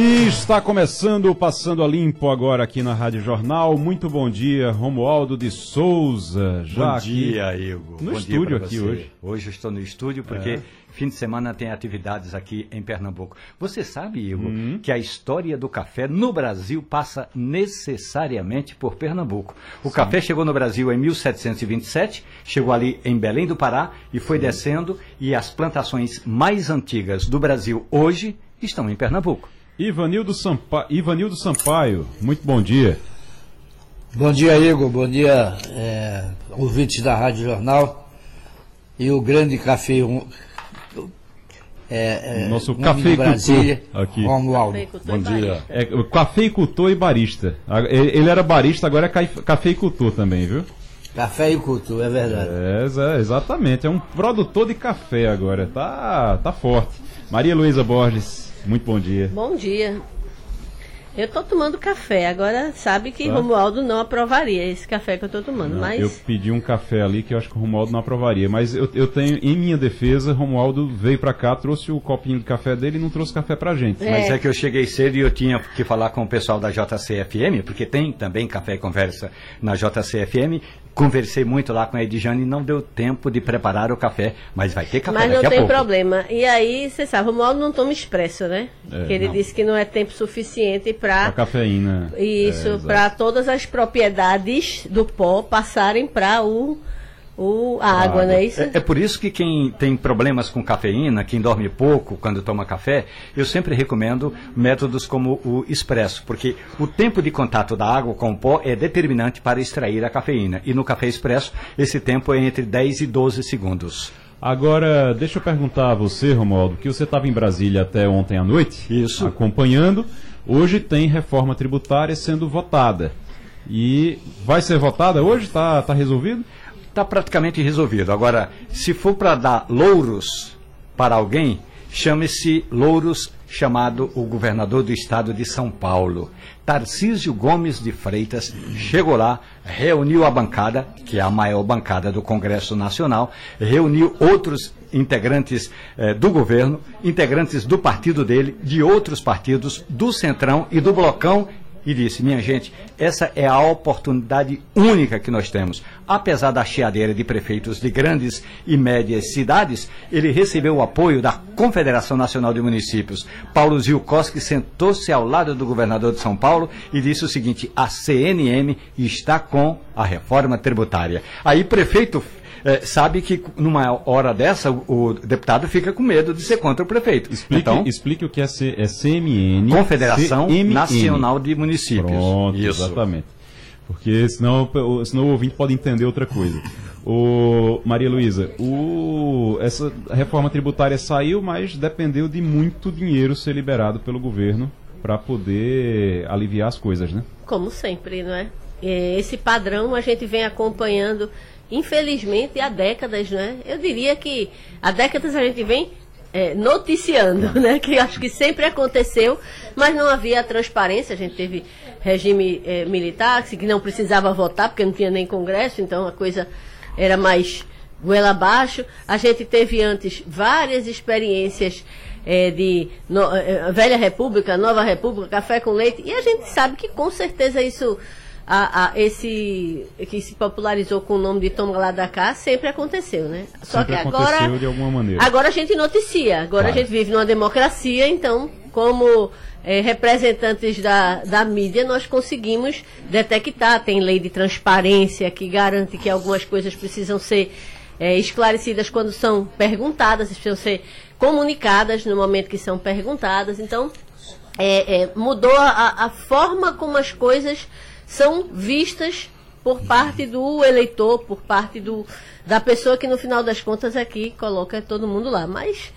E está começando Passando a Limpo agora aqui na Rádio Jornal. Muito bom dia, Romualdo de Souza. Já bom dia, Igor. No bom estúdio aqui hoje. Hoje eu estou no estúdio porque é. fim de semana tem atividades aqui em Pernambuco. Você sabe, Igor, uhum. que a história do café no Brasil passa necessariamente por Pernambuco. O Sim. café chegou no Brasil em 1727, chegou ali em Belém do Pará e foi Sim. descendo e as plantações mais antigas do Brasil hoje estão em Pernambuco. Ivanildo, Sampa... Ivanildo Sampaio, muito bom dia. Bom dia, Igor. Bom dia, é, ouvintes da Rádio Jornal. E o grande café. Um, é, é, Nosso cafeicultor aqui. Romualdo. Bom dia. É, cafeicultor e barista. Ele era barista, agora é cafeicultor também, viu? Café e cultura, é verdade. É, exatamente. É um produtor de café agora. Tá, tá forte. Maria Luísa Borges. Muito bom dia. Bom dia. Eu estou tomando café. Agora sabe que tá. Romualdo não aprovaria esse café que eu estou tomando. Não, mas... Eu pedi um café ali que eu acho que o Romualdo não aprovaria. Mas eu, eu tenho, em minha defesa, Romualdo veio para cá, trouxe o copinho de café dele e não trouxe café pra gente. É. Mas é que eu cheguei cedo e eu tinha que falar com o pessoal da JCFM, porque tem também café e conversa na JCFM. Conversei muito lá com a Edjane e não deu tempo de preparar o café, mas vai ter café Mas não tem pouco. problema. E aí, você sabe, o Romualdo não toma expresso, né? É, que ele não. disse que não é tempo suficiente para... A cafeína. Isso, é, para todas as propriedades do pó passarem para o o, a água, não é isso? É, é, por isso que quem tem problemas com cafeína, quem dorme pouco quando toma café, eu sempre recomendo métodos como o expresso, porque o tempo de contato da água com o pó é determinante para extrair a cafeína. E no café expresso, esse tempo é entre 10 e 12 segundos. Agora, deixa eu perguntar a você, Romualdo, que você estava em Brasília até ontem à noite, Isso. acompanhando. Hoje tem reforma tributária sendo votada. E vai ser votada hoje? Está tá resolvido? Está praticamente resolvido. Agora, se for para dar louros para alguém, chame-se louros chamado o governador do estado de São Paulo. Tarcísio Gomes de Freitas chegou lá, reuniu a bancada, que é a maior bancada do Congresso Nacional, reuniu outros integrantes eh, do governo, integrantes do partido dele, de outros partidos, do Centrão e do Blocão e disse: minha gente, essa é a oportunidade única que nós temos. Apesar da chiadeira de prefeitos de grandes e médias cidades, ele recebeu o apoio da Confederação Nacional de Municípios. Paulo Zilkowski sentou-se ao lado do governador de São Paulo e disse o seguinte: a CNM está com a reforma tributária. Aí, prefeito é, sabe que numa hora dessa o, o, deputado fica com medo de ser contra o prefeito. Explique, então, explique o que é, C, é CMN. Confederação CMN. Nacional de Municípios. Pronto, Isso. exatamente. Porque senão, senão o ouvinte pode entender outra coisa. O, Maria Luísa, essa reforma tributária saiu, mas dependeu de muito dinheiro ser liberado pelo governo para poder aliviar as coisas, né? Como sempre, não é? Esse padrão a gente vem acompanhando infelizmente, há décadas, né? Eu diria que há décadas a gente vem é, noticiando, né? Que acho que sempre aconteceu, mas não havia transparência. A gente teve regime é, militar que não precisava votar porque não tinha nem congresso, então a coisa era mais goela abaixo. A gente teve antes várias experiências é, de no, é, Velha República, Nova República, café com leite, e a gente sabe que com certeza isso a, a, esse que se popularizou com o nome de Toma lá da cá sempre aconteceu, né? Só sempre que agora de alguma maneira. agora a gente noticia, agora claro. a gente vive numa democracia, então como é, representantes da, da mídia nós conseguimos detectar, tem lei de transparência que garante que algumas coisas precisam ser é, esclarecidas quando são perguntadas, precisam ser comunicadas no momento que são perguntadas, então é, é mudou a, a forma como as coisas são vistas por parte do eleitor, por parte do, da pessoa que no final das contas aqui coloca todo mundo lá. Mas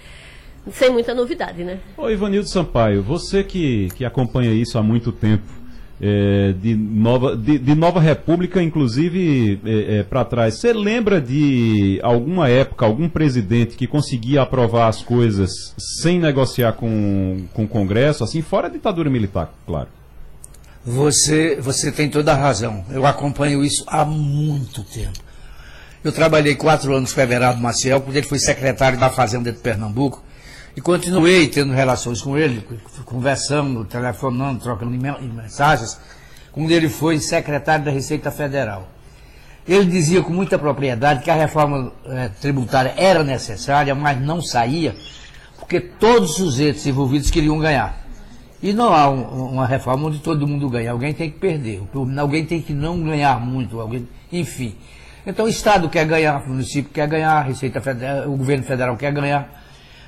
sem muita novidade, né? Ô Ivanildo Sampaio, você que, que acompanha isso há muito tempo, é, de, nova, de, de, Nova República, inclusive é, é, para trás. Você lembra de alguma época, algum presidente que conseguia aprovar as coisas sem negociar com, com o Congresso, assim, fora a ditadura militar, claro? Você, você tem toda a razão. Eu acompanho isso há muito tempo. Eu trabalhei quatro anos com o Everardo Maciel, quando ele foi secretário da Fazenda de Pernambuco, e continuei tendo relações com ele, conversando, telefonando, trocando mensagens, quando ele foi secretário da Receita Federal. Ele dizia com muita propriedade que a reforma é, tributária era necessária, mas não saía, porque todos os sujeitos envolvidos queriam ganhar. E não há um, uma reforma onde todo mundo ganha. Alguém tem que perder. Alguém tem que não ganhar muito. Alguém, enfim. Então o Estado quer ganhar, o município quer ganhar, a Receita Federal, o governo federal quer ganhar.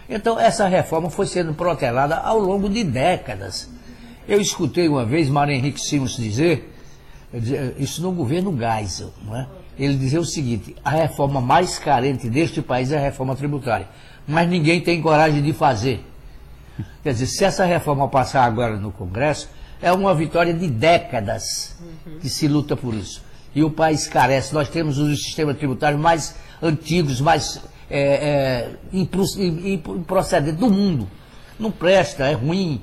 Então essa reforma foi sendo protelada ao longo de décadas. Eu escutei uma vez Mário Henrique Simons dizer, isso no governo Geisel, não é? ele dizia o seguinte, a reforma mais carente deste país é a reforma tributária. Mas ninguém tem coragem de fazer. Quer dizer, se essa reforma passar agora no Congresso, é uma vitória de décadas que se luta por isso. E o país carece. Nós temos os sistemas tributários mais antigos, mais é, é, do mundo. Não presta, é ruim,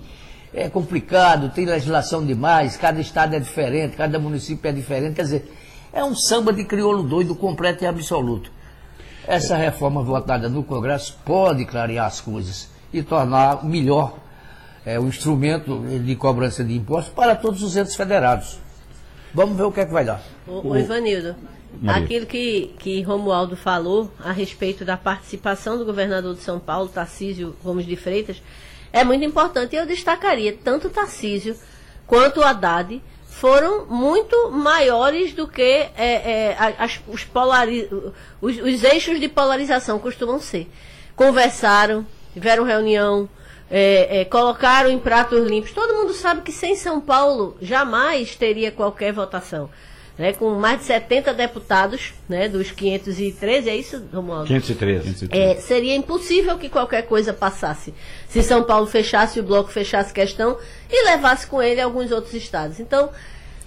é complicado, tem legislação demais, cada estado é diferente, cada município é diferente. Quer dizer, é um samba de crioulo doido completo e absoluto. Essa reforma votada no Congresso pode clarear as coisas e tornar melhor é, o instrumento de cobrança de impostos para todos os entes federados. Vamos ver o que é que vai dar. O, o Ivanildo, Maria. aquilo que, que Romualdo falou a respeito da participação do governador de São Paulo, Tarcísio Gomes de Freitas, é muito importante. Eu destacaria tanto Tarcísio quanto o Haddad foram muito maiores do que é, é, as, os, polari os, os eixos de polarização costumam ser. Conversaram, tiveram reunião, é, é, colocaram em pratos limpos. Todo mundo sabe que sem São Paulo jamais teria qualquer votação. Né, com mais de 70 deputados, né, dos 513, é isso, Romualdo? 513. É, seria impossível que qualquer coisa passasse se São Paulo fechasse o bloco, fechasse questão e levasse com ele alguns outros estados. Então,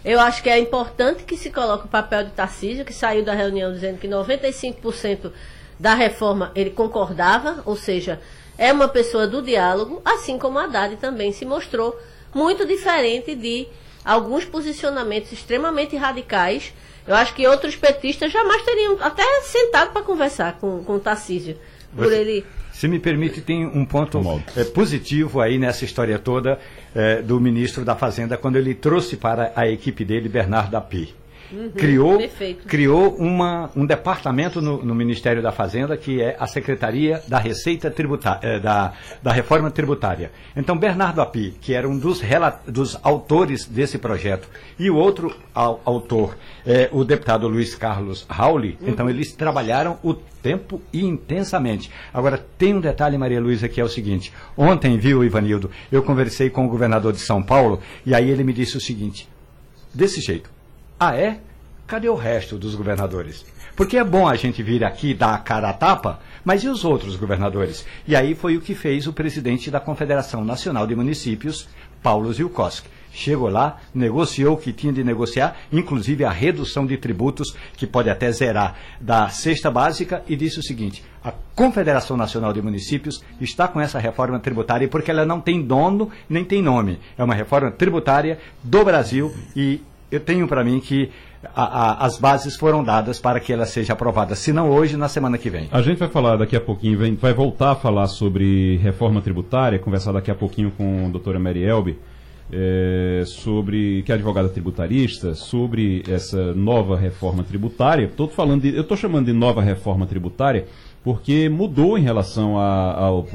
eu acho que é importante que se coloque o papel de Tarcísio, que saiu da reunião dizendo que 95% da reforma ele concordava, ou seja, é uma pessoa do diálogo, assim como a Haddad também se mostrou muito diferente de alguns posicionamentos extremamente radicais. Eu acho que outros petistas jamais teriam até sentado para conversar com, com o Tarcísio. Por Você, ele... Se me permite, tem um ponto é, positivo aí nessa história toda é, do ministro da Fazenda, quando ele trouxe para a equipe dele Bernardo Api. Uhum, criou criou uma, um departamento no, no, Ministério da Fazenda que é a Secretaria da Receita Tributária, eh, da, da Reforma Tributária. Então, Bernardo Api, que era um dos, dos autores desse projeto, e o outro ao, autor, é, o deputado Luiz Carlos Rauli, uhum. então eles trabalharam o tempo e intensamente. Agora, tem um detalhe, Maria Luísa, que é o seguinte. Ontem, viu, Ivanildo, eu conversei com o governador de São Paulo, e aí ele me disse o seguinte, desse jeito, ah, é? Cadê o resto dos governadores? Porque é bom a gente vir aqui dar a cara a tapa, mas e os outros governadores? E aí foi o que fez o presidente da Confederação Nacional de Municípios, Paulo Zilkowski. Chegou lá, negociou o que tinha de negociar, inclusive a redução de tributos, que pode até zerar, da cesta básica, e disse o seguinte: a Confederação Nacional de Municípios está com essa reforma tributária porque ela não tem dono nem tem nome. É uma reforma tributária do Brasil e eu tenho para mim que a, a, as bases foram dadas para que ela seja aprovada, se não hoje, na semana que vem. A gente vai falar daqui a pouquinho, vem, vai voltar a falar sobre reforma tributária, conversar daqui a pouquinho com a doutora Mary Elbe, é, sobre que é advogada tributarista, sobre essa nova reforma tributária. Tô falando de, eu estou chamando de nova reforma tributária porque mudou em relação a, ao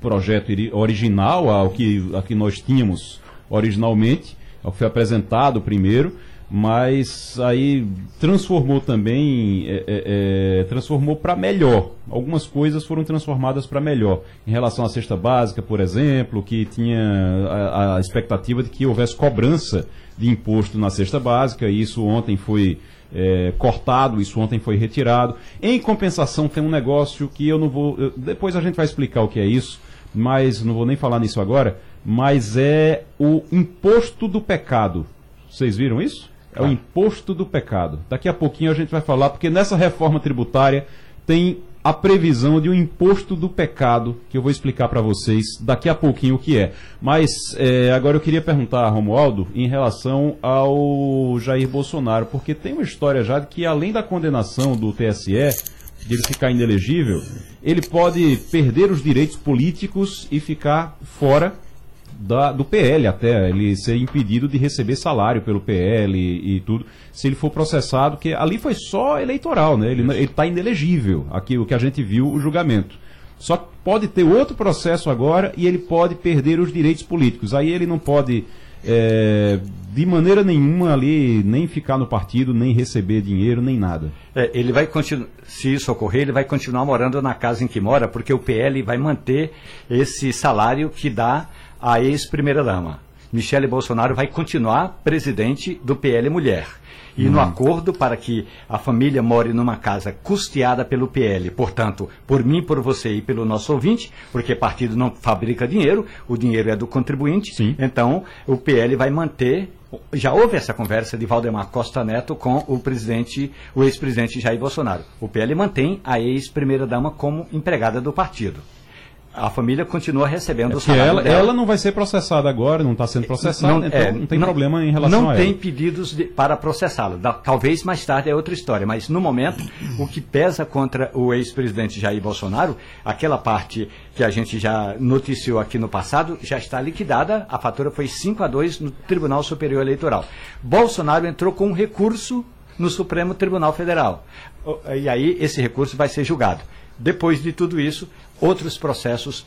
projeto original, ao que, ao que nós tínhamos originalmente foi apresentado primeiro, mas aí transformou também, é, é, é transformou para melhor. Algumas coisas foram transformadas para melhor. Em relação à cesta básica, por exemplo, que tinha a, a expectativa de que houvesse cobrança de imposto na cesta básica, e isso ontem foi é, cortado, isso ontem foi retirado. Em compensação, tem um negócio que eu não vou. Eu, depois a gente vai explicar o que é isso, mas não vou nem falar nisso agora mas é o imposto do pecado. Vocês viram isso? É o imposto do pecado. Daqui a pouquinho a gente vai falar, porque nessa reforma tributária tem a previsão de um imposto do pecado, que eu vou explicar para vocês daqui a pouquinho o que é. Mas é, agora eu queria perguntar a Romualdo em relação ao Jair Bolsonaro, porque tem uma história já de que além da condenação do TSE, de ele ficar inelegível, ele pode perder os direitos políticos e ficar fora da, do PL até, ele ser impedido de receber salário pelo PL e, e, tudo, se ele for processado, que ali foi só eleitoral, né? Ele está inelegível, aqui o que a gente viu, o julgamento. Só que pode ter outro processo agora e ele pode perder os direitos políticos. Aí ele não pode, é, de maneira nenhuma ali, nem ficar no partido, nem receber dinheiro, nem nada. É, ele vai se isso ocorrer, ele vai continuar morando na casa em que mora, porque o PL vai manter esse salário que dá a ex-primeira-dama. Michele Bolsonaro vai continuar presidente do PL Mulher. E no acordo para que a família more numa casa custeada pelo PL, portanto, por mim, por você e pelo nosso ouvinte, porque partido não fabrica dinheiro, o dinheiro é do contribuinte, Sim. então o PL vai manter. Já houve essa conversa de Valdemar Costa Neto com o presidente, o ex-presidente Jair Bolsonaro. O PL mantém a ex-primeira-dama como empregada do partido a família continua recebendo É o salário ela, dela. ela não vai ser processada agora, não está sendo processada, então é, não tem problema em relação não a tem ela. pedidos de- para processá-lo. Da- Talvez mais tarde é outra história, mas no momento o que pesa contra o ex-presidente Jair Bolsonaro, aquela parte que a gente já noticiou aqui no passado, já está liquidada. A fatura foi 5 a 2 no Tribunal Superior Eleitoral. Bolsonaro entrou com um recurso no Supremo Tribunal Federal. E aí esse recurso vai ser julgado. Depois de tudo isso, outros processos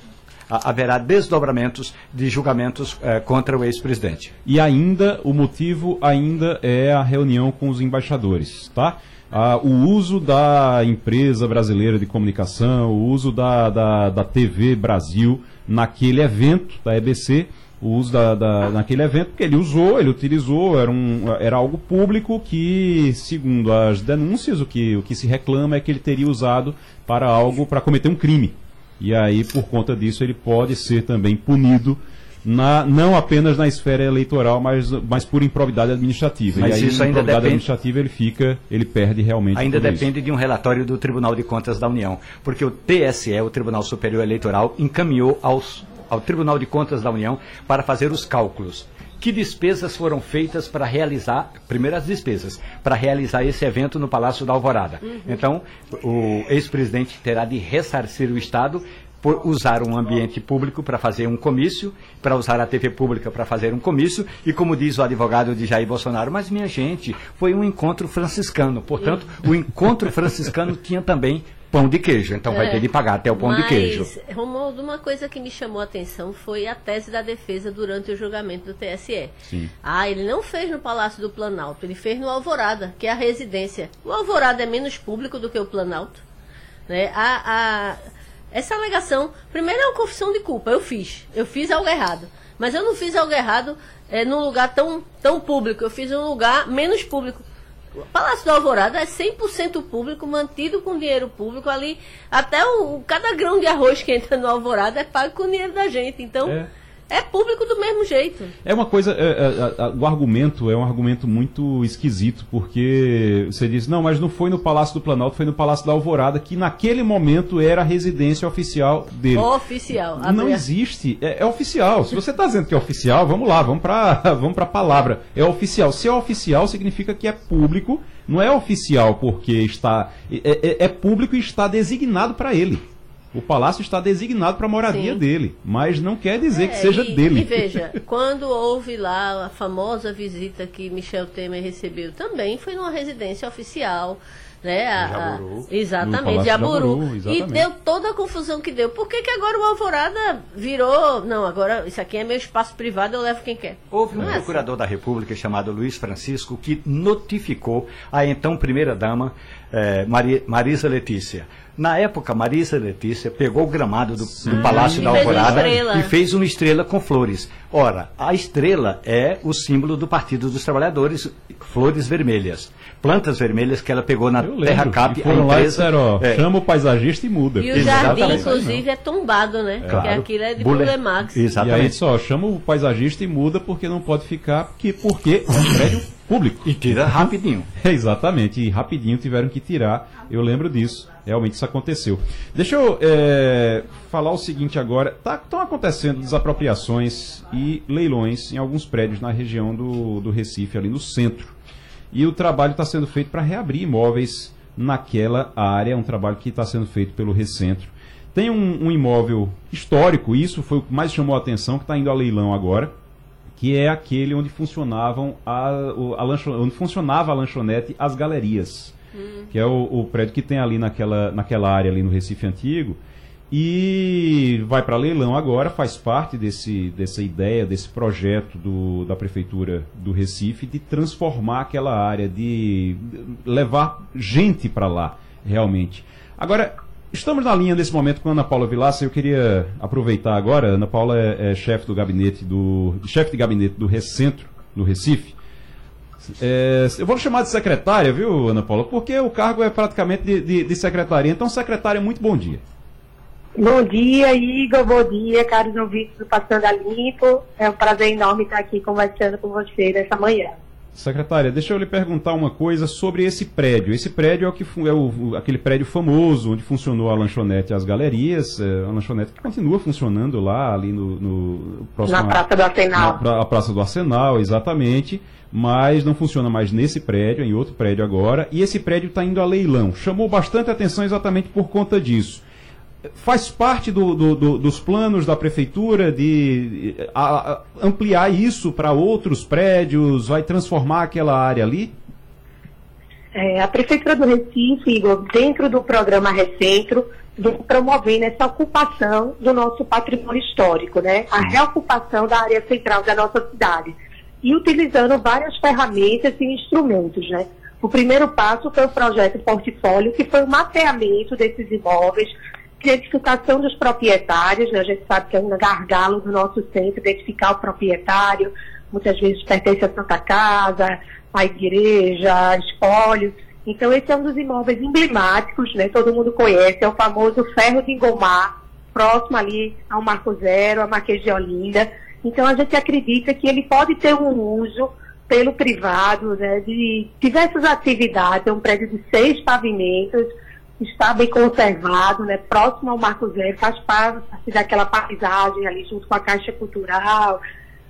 ha- haverá desdobramentos de julgamentos eh, contra o ex-presidente. E ainda, o motivo ainda é a reunião com os embaixadores, tá? Ah, o uso da empresa brasileira de comunicação, o uso da, da, da TV Brasil naquele evento da EBC, o uso da, da- naquele evento, porque ele usou, ele utilizou, era, um, era algo público que, segundo as denúncias, o que, o que se reclama é que ele teria usado para algo, para cometer um crime. E aí, por conta disso, ele pode ser também punido na- não apenas na esfera eleitoral, mas, mas por improvidade administrativa. Mas e aí, isso ainda improvidade depende- administrativa, ele fica, ele perde realmente Ainda tudo isso. depende de um relatório do Tribunal de Contas da União, porque o TSE, o Tribunal Superior Eleitoral, encaminhou aos, ao Tribunal de Contas da União para fazer os cálculos. Que despesas foram feitas para realizar, primeiro as despesas, para realizar esse evento no Palácio da Alvorada. Então, o ex-presidente terá de ressarcir o Estado por usar um ambiente público para fazer um comício, para usar a TV pública para fazer um comício, e como diz o advogado de Jair Bolsonaro, mas minha gente, foi um encontro franciscano. Portanto, o encontro franciscano tinha também pão de queijo, então vai É. ter de pagar até o pão de queijo. Mas, Romualdo, uma coisa que me chamou a atenção foi a tese da defesa durante o julgamento do TSE. Sim. Ah, ele não fez no Palácio do Planalto, ele fez no Alvorada, que é a residência. O Alvorada é menos público do que o Planalto. Né? A, a- essa alegação, primeiro é uma confissão de culpa, eu fiz. Eu fiz algo errado. Mas eu não fiz algo errado é, num lugar tão, tão público, eu fiz em um lugar menos público. O Palácio do Alvorada é 100% público, mantido com dinheiro público ali. Até o, cada grão de arroz que entra no Alvorada é pago com dinheiro da gente. Então, É. é, público do mesmo jeito. É uma coisa, é, é, é, o argumento é um argumento muito esquisito, porque você diz, não, mas não foi no Palácio do Planalto, foi no Palácio da Alvorada, que naquele momento era a residência oficial dele. Oficial. Não existe, é, é oficial. Se você está dizendo que é oficial, vamos lá, vamos para vamos a palavra. É oficial. Se é oficial, significa que é público. Não é oficial porque está. É, é- é público e está designado para ele. O palácio está designado para a moradia Sim. dele, mas não quer dizer que É, seja e, dele. E veja, quando houve lá a famosa visita que Michel Temer recebeu, também foi numa residência oficial. Né, a- a- exatamente, Jaburu. Jaburu, E deu toda a confusão que deu. Por que, que agora o Alvorada virou. Não, agora isso aqui é meu espaço privado, eu levo quem quer. Houve um é assim. procurador da República chamado Luiz Francisco que notificou a então primeira-dama Mari- Marisa Letícia. Na época, Marisa Letícia pegou o gramado do, do Palácio da Alvorada e fez uma estrela com flores. Ora, a estrela é o símbolo do Partido dos Trabalhadores, flores vermelhas. Plantas vermelhas que ela pegou na Eu Terra lembro. Cap, e foram lá e disseram, ó, é, chama o paisagista e muda. E o Exatamente. jardim, inclusive, é tombado, né? Porque Claro. aquilo é de Bule- Bulemax. E aí Exatamente. só chama o paisagista e muda porque não pode ficar, porque, porque é um prédio público. E tira rapidinho. Exatamente, e rapidinho tiveram que tirar. Eu lembro disso. Realmente isso aconteceu. Deixa eu é, falar o seguinte agora. Estão acontecendo desapropriações e leilões em alguns prédios na região do, do Recife, ali no centro. E o trabalho está sendo feito para reabrir imóveis naquela área, um trabalho que está sendo feito pelo Recentro. Tem um, um imóvel histórico, isso foi o que mais chamou a atenção, que está indo a leilão agora, que é aquele onde funcionavam a, a onde funcionava a lanchonete As Galerias, que é o, o prédio que tem ali naquela, naquela área ali no Recife Antigo. E vai para leilão agora, faz parte desse, dessa ideia, desse projeto do, da Prefeitura do Recife de transformar aquela área, de levar gente para lá, realmente. Agora, estamos na linha nesse momento com a Ana Paula Vilaça. Eu queria aproveitar agora. A Ana Paula é, é chefe do gabinete do chefe de gabinete do Recentro, no Recife. É, eu vou chamar de secretária, viu, Ana Paula? Porque o cargo é praticamente de, de, de secretaria. Então, secretária, muito bom dia. Bom dia, Igor. Bom dia, caros ouvintes do Passando a Limpo. É um prazer enorme estar aqui conversando com você nessa manhã. Secretária, deixa eu lhe perguntar uma coisa sobre esse prédio. Esse prédio é, o que, é o- aquele prédio famoso onde funcionou a lanchonete e as galerias. É, a lanchonete que continua funcionando lá, ali no, no próximo. Na Praça do Arsenal. Na pra- a Praça do Arsenal, exatamente. Mas não funciona mais nesse prédio, é em outro prédio agora. E esse prédio está indo a leilão. Chamou bastante atenção exatamente por conta disso. Faz parte do- do- do- dos planos da prefeitura de a- a- ampliar isso para outros prédios? Vai transformar aquela área ali? É, a Prefeitura do Recife, Igor, dentro do programa Recentro, vem promovendo essa ocupação do nosso patrimônio histórico, né? A reocupação da área central da nossa cidade. E utilizando várias ferramentas e instrumentos, né? O primeiro passo foi o projeto Portfólio, que foi o mapeamento desses imóveis, identificação dos proprietários, né? A gente sabe que é um gargalo do nosso centro, identificar o proprietário, muitas vezes pertence à Santa Casa, à igreja, espólio. Então, esse é um dos imóveis emblemáticos, né? Todo mundo conhece, é o famoso ferro de engomar, próximo ali ao Marco Zero, a Marquês de Olinda. Então, a gente acredita que ele pode ter um uso pelo privado, né, de diversas atividades, é um prédio de seis pavimentos, está bem conservado, né, próximo ao Marco Zero, faz parte daquela paisagem ali junto com a Caixa Cultural,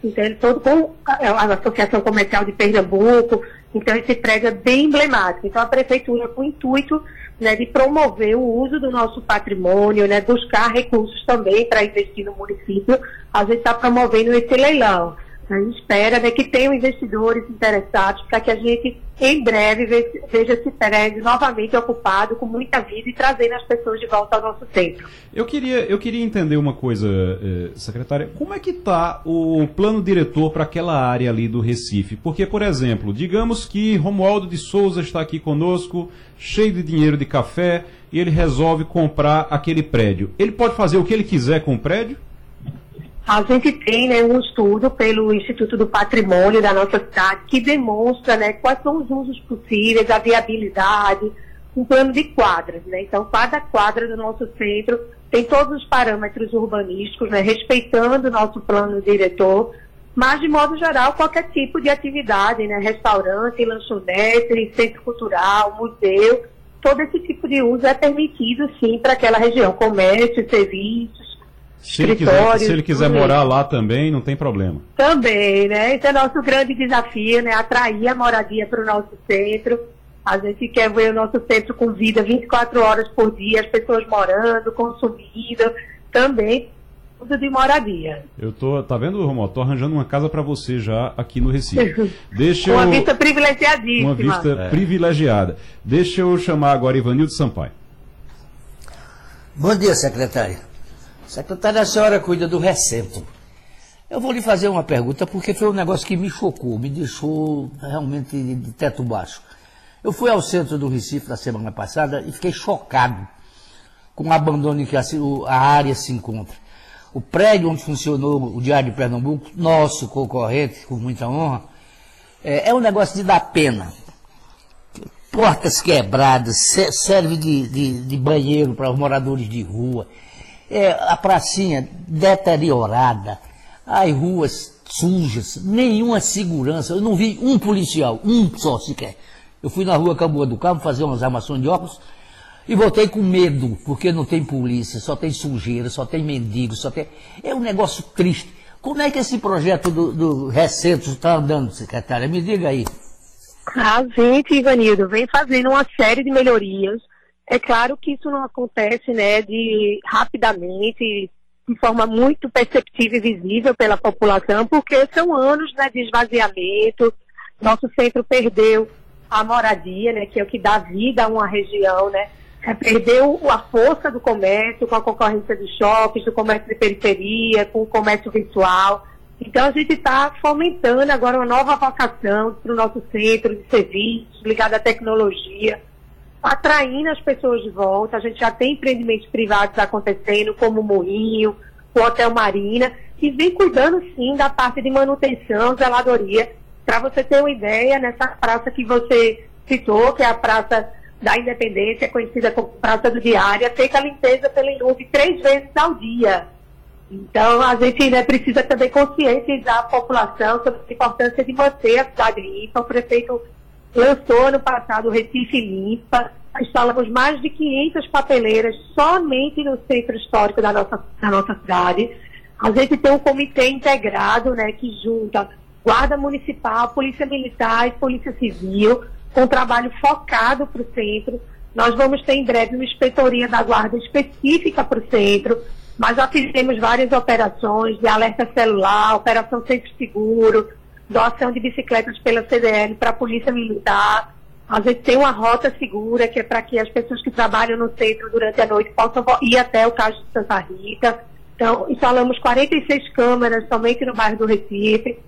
entende? Todo com a Associação Comercial de Pernambuco, então esse prédio é bem emblemático. Então a prefeitura, com o intuito né, de promover o uso do nosso patrimônio, né, buscar recursos também para investir no município, a gente está promovendo esse leilão. A gente espera né, que tenham investidores interessados para que a gente, em breve, ve- veja esse prédio novamente ocupado com muita vida e trazendo as pessoas de volta ao nosso centro. Eu queria, eu queria entender uma coisa, eh, secretária. Como é que está o plano diretor para aquela área ali do Recife? Porque, por exemplo, digamos que Romualdo de Souza está aqui conosco, cheio de dinheiro de café, e ele resolve comprar aquele prédio. Ele pode fazer o que ele quiser com o prédio? A gente tem né, um estudo pelo Instituto do Patrimônio da nossa cidade que demonstra né, quais são os usos possíveis, a viabilidade, um plano de quadras. Né? Então, cada quadra do nosso centro tem todos os parâmetros urbanísticos, né, respeitando o nosso plano diretor, mas, de modo geral, qualquer tipo de atividade, né, restaurante, lanchonete, centro cultural, museu, todo esse tipo de uso é permitido, sim, para aquela região, comércio, serviços, Se ele quiser, se ele quiser morar lá também, não tem problema. Também, né? Esse é nosso grande desafio, né? Atrair a moradia para o nosso centro. A gente quer ver o nosso centro com vida 24 horas por dia, as pessoas morando, consumindo, também tudo de moradia. Eu tô, tá vendo, Romualdo? Tô arranjando uma casa para você já aqui no Recife. Deixa Uma eu... vista privilegiadíssima. Uma vista privilegiada. Deixa eu chamar agora Ivanildo Sampaio. Bom dia, secretária. Secretária, a senhora cuida do recentro. Eu vou lhe fazer uma pergunta porque foi um negócio que me chocou, me deixou realmente de teto baixo. Eu fui ao centro do Recife na semana passada e fiquei chocado com o abandono em que a, a área se encontra. O prédio onde funcionou o Diário de Pernambuco, nosso concorrente, com muita honra, é, é um negócio de dar pena. Portas quebradas, serve de, de, de banheiro para os moradores de rua. É, a pracinha deteriorada, as ruas sujas, nenhuma segurança. Eu não vi um policial, um só sequer. Eu fui na rua Camboa do Cabo fazer umas armações de óculos e voltei com medo, porque não tem polícia, só tem sujeira, só tem mendigo, só tem. É um negócio triste. Como é que esse projeto do, do está andando, secretária? Me diga aí. A gente, Ivanildo, vem fazendo uma série de melhorias. É claro que isso não acontece né, de rapidamente, de forma muito perceptível e visível pela população, porque são anos né, de esvaziamento. Nosso centro perdeu a moradia, né, que é o que dá vida a uma região, né? É, perdeu a força do comércio com a concorrência dos shoppings, do comércio de periferia, com o comércio virtual. Então a gente está fomentando agora uma nova vocação para o nosso centro de serviços ligado à tecnologia, atraindo as pessoas de volta. A gente já tem empreendimentos privados acontecendo, como o Moinho, o Hotel Marina, que vem cuidando sim da parte de manutenção, zeladoria. Para você ter uma ideia, nessa praça que você citou, que é a Praça da Independência, conhecida como Praça do Diário, é feita a limpeza pela Inúve três vezes ao dia. Então, a gente ainda precisa também conscientizar a população sobre a importância de manter a cidade limpa. O prefeito lançou ano passado o Recife Limpa. Instalamos mais de 500 papeleiras somente no centro histórico da nossa, da nossa cidade. A gente tem um comitê integrado, né, que junta Guarda Municipal, Polícia Militar e Polícia Civil, com um trabalho focado para o centro. Nós vamos ter em breve uma inspetoria da Guarda específica para o centro, mas já fizemos várias operações de alerta celular, operação sempre seguro, doação de bicicletas pela CDL para a Polícia Militar. A gente tem uma rota segura, que é para que as pessoas que trabalham no centro durante a noite possam ir até o Cais de Santa Rita. Então, instalamos 46 câmeras somente no bairro do Recife.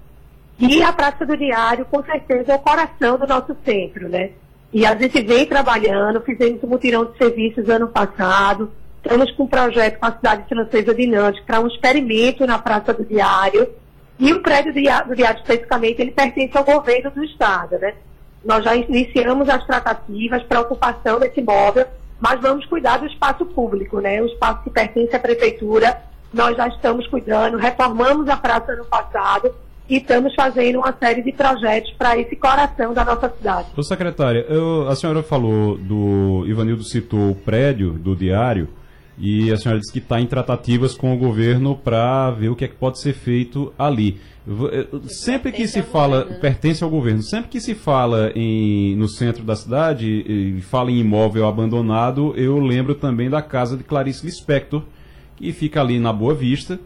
E a Praça do Diário, com certeza, é o coração do nosso centro, né? E a gente vem trabalhando, fizemos um mutirão de serviços ano passado, estamos com um projeto com a cidade francesa de Nantes para um experimento na Praça do Diário. E o prédio do Diário, especificamente, ele pertence ao governo do Estado, né? Nós já iniciamos as tratativas para ocupação desse imóvel, mas vamos cuidar do espaço público, né? O espaço que pertence à prefeitura, nós já estamos cuidando, reformamos a praça no passado, e estamos fazendo uma série de projetos para esse coração da nossa cidade. Ô secretária, eu, a senhora falou do. Ivanildo citou o prédio do diário e a senhora disse que está em tratativas com o governo para ver o que é que pode ser feito ali. Eh, sempre que se fala, pertence ao governo, sempre que se fala em, no centro da cidade e fala em imóvel abandonado, eu lembro também da casa de Clarice Lispector, que fica ali na Boa Vista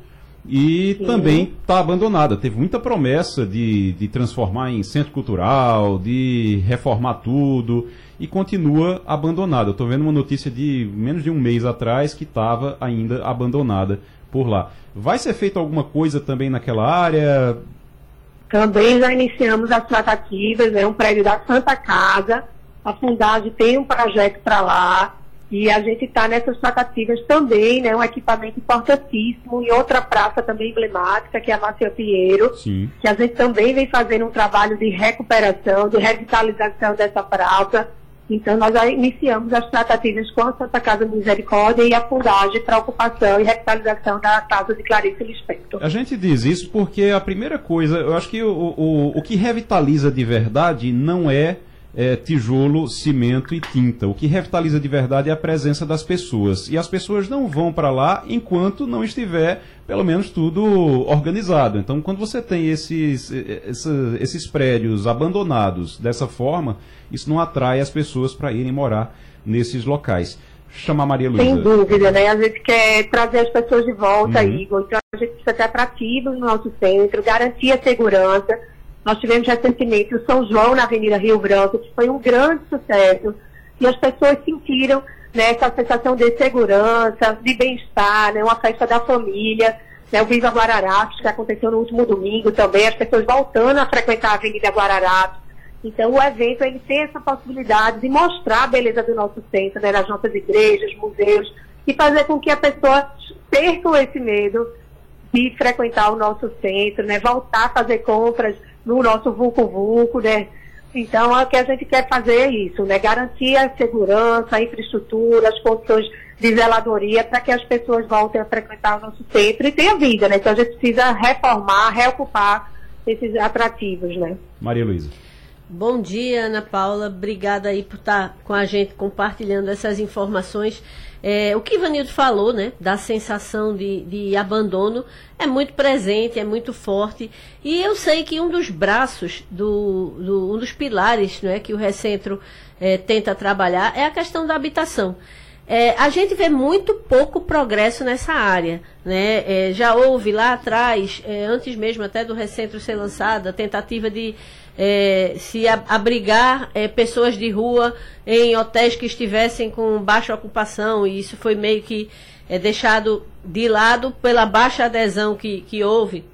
e Sim. também está abandonada. Teve muita promessa de, de transformar em centro cultural, de reformar tudo, e continua abandonada. Estou vendo uma notícia de menos de um mês atrás que estava ainda abandonada por lá. Vai ser feita alguma coisa também naquela área? Também já iniciamos as tratativas, é um prédio da Santa Casa, a Fundagem tem um projeto para lá, e a gente está nessas tratativas também, né? Um equipamento importantíssimo em outra praça também emblemática, que é a Márcia Pinheiro, Sim. que a gente também vem fazendo um trabalho de recuperação, de revitalização dessa praça. Então, nós já iniciamos as tratativas com a Santa Casa Misericórdia e a Fundagem para ocupação e revitalização da casa de Clarice Lispector. A gente diz isso porque a primeira coisa, eu acho que o, o, o que revitaliza de verdade não é é, tijolo, cimento e tinta. O que revitaliza de verdade é a presença das pessoas. E as pessoas não vão para lá enquanto não estiver, pelo menos, tudo organizado. Então, quando você tem esses, esses, esses prédios abandonados dessa forma, isso não atrai as pessoas para irem morar nesses locais. Chamar Maria Luísa. Sem dúvida, né? A gente quer trazer as pessoas de volta, uhum. Igor. Então, a gente precisa ter atrativo no nosso centro, garantir a segurança nós tivemos recentemente o São João na Avenida Rio Branco, que foi um grande sucesso, e as pessoas sentiram né, essa sensação de segurança, de bem-estar, né, uma festa da família, né, o Viva Guararapes, que aconteceu no último domingo também, as pessoas voltando a frequentar a Avenida Guararapes. Então, o evento ele tem essa possibilidade de mostrar a beleza do nosso centro, né, das nossas igrejas, museus, e fazer com que a pessoa perca esse medo de frequentar o nosso centro, né, voltar a fazer compras no nosso Vulco Vulco, né. Então, o que a gente quer fazer é isso, né, garantir a segurança, a infraestrutura, as condições de zeladoria para que as pessoas voltem a frequentar o nosso centro e tenha vida, né. Então, a gente precisa reformar, reocupar esses atrativos, né. Maria Luísa. Bom dia, Ana Paula. Obrigada aí por estar com a gente compartilhando essas informações. É, o que Ivanildo falou, né, da sensação de, de, abandono, é muito presente, é muito forte. E eu sei que um dos braços, do, do um dos pilares né, que o Recentro é, tenta trabalhar é a questão da habitação. É, a gente vê muito pouco progresso nessa área. Né? É, já houve lá atrás, é, antes mesmo até do Recentro ser lançado, a tentativa de é, se abrigar é, pessoas de rua em hotéis que estivessem com baixa ocupação, e isso foi meio que é, deixado de lado pela baixa adesão que, que houve.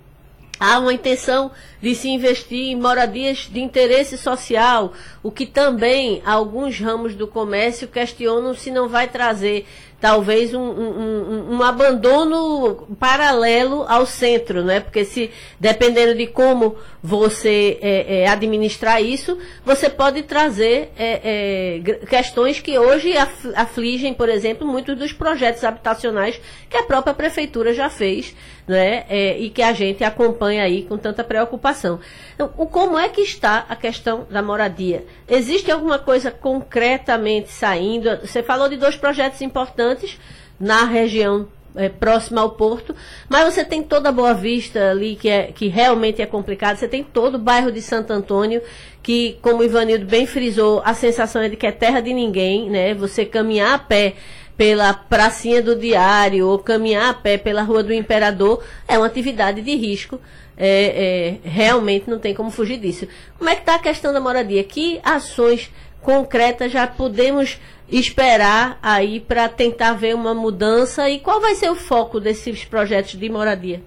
Há uma intenção de se investir em moradias de interesse social, o que também alguns ramos do comércio questionam se não vai trazer talvez um, um, um, abandono paralelo ao centro, né? Porque se dependendo de como você é, é, administrar isso, você pode trazer é, é questões que hoje afligem, por exemplo, muitos dos projetos habitacionais que a própria prefeitura já fez, né? É, e que a gente acompanha aí com tanta preocupação. Então, o, como é que está a questão da moradia? Existe alguma coisa concretamente saindo? Você falou de dois projetos importantes na região é, próxima ao porto, mas você tem toda a Boa Vista ali, que, é, que realmente é complicado, você tem todo o bairro de Santo Antônio, que, como o Ivanildo bem frisou, a sensação é de que é terra de ninguém, né? Você caminhar a pé pela pracinha do diário ou caminhar a pé pela Rua do Imperador é uma atividade de risco é, é, realmente não tem como fugir disso. Como é que está a questão da moradia? Que ações concretas já podemos esperar aí para tentar ver uma mudança e qual vai ser o foco desses projetos de moradia?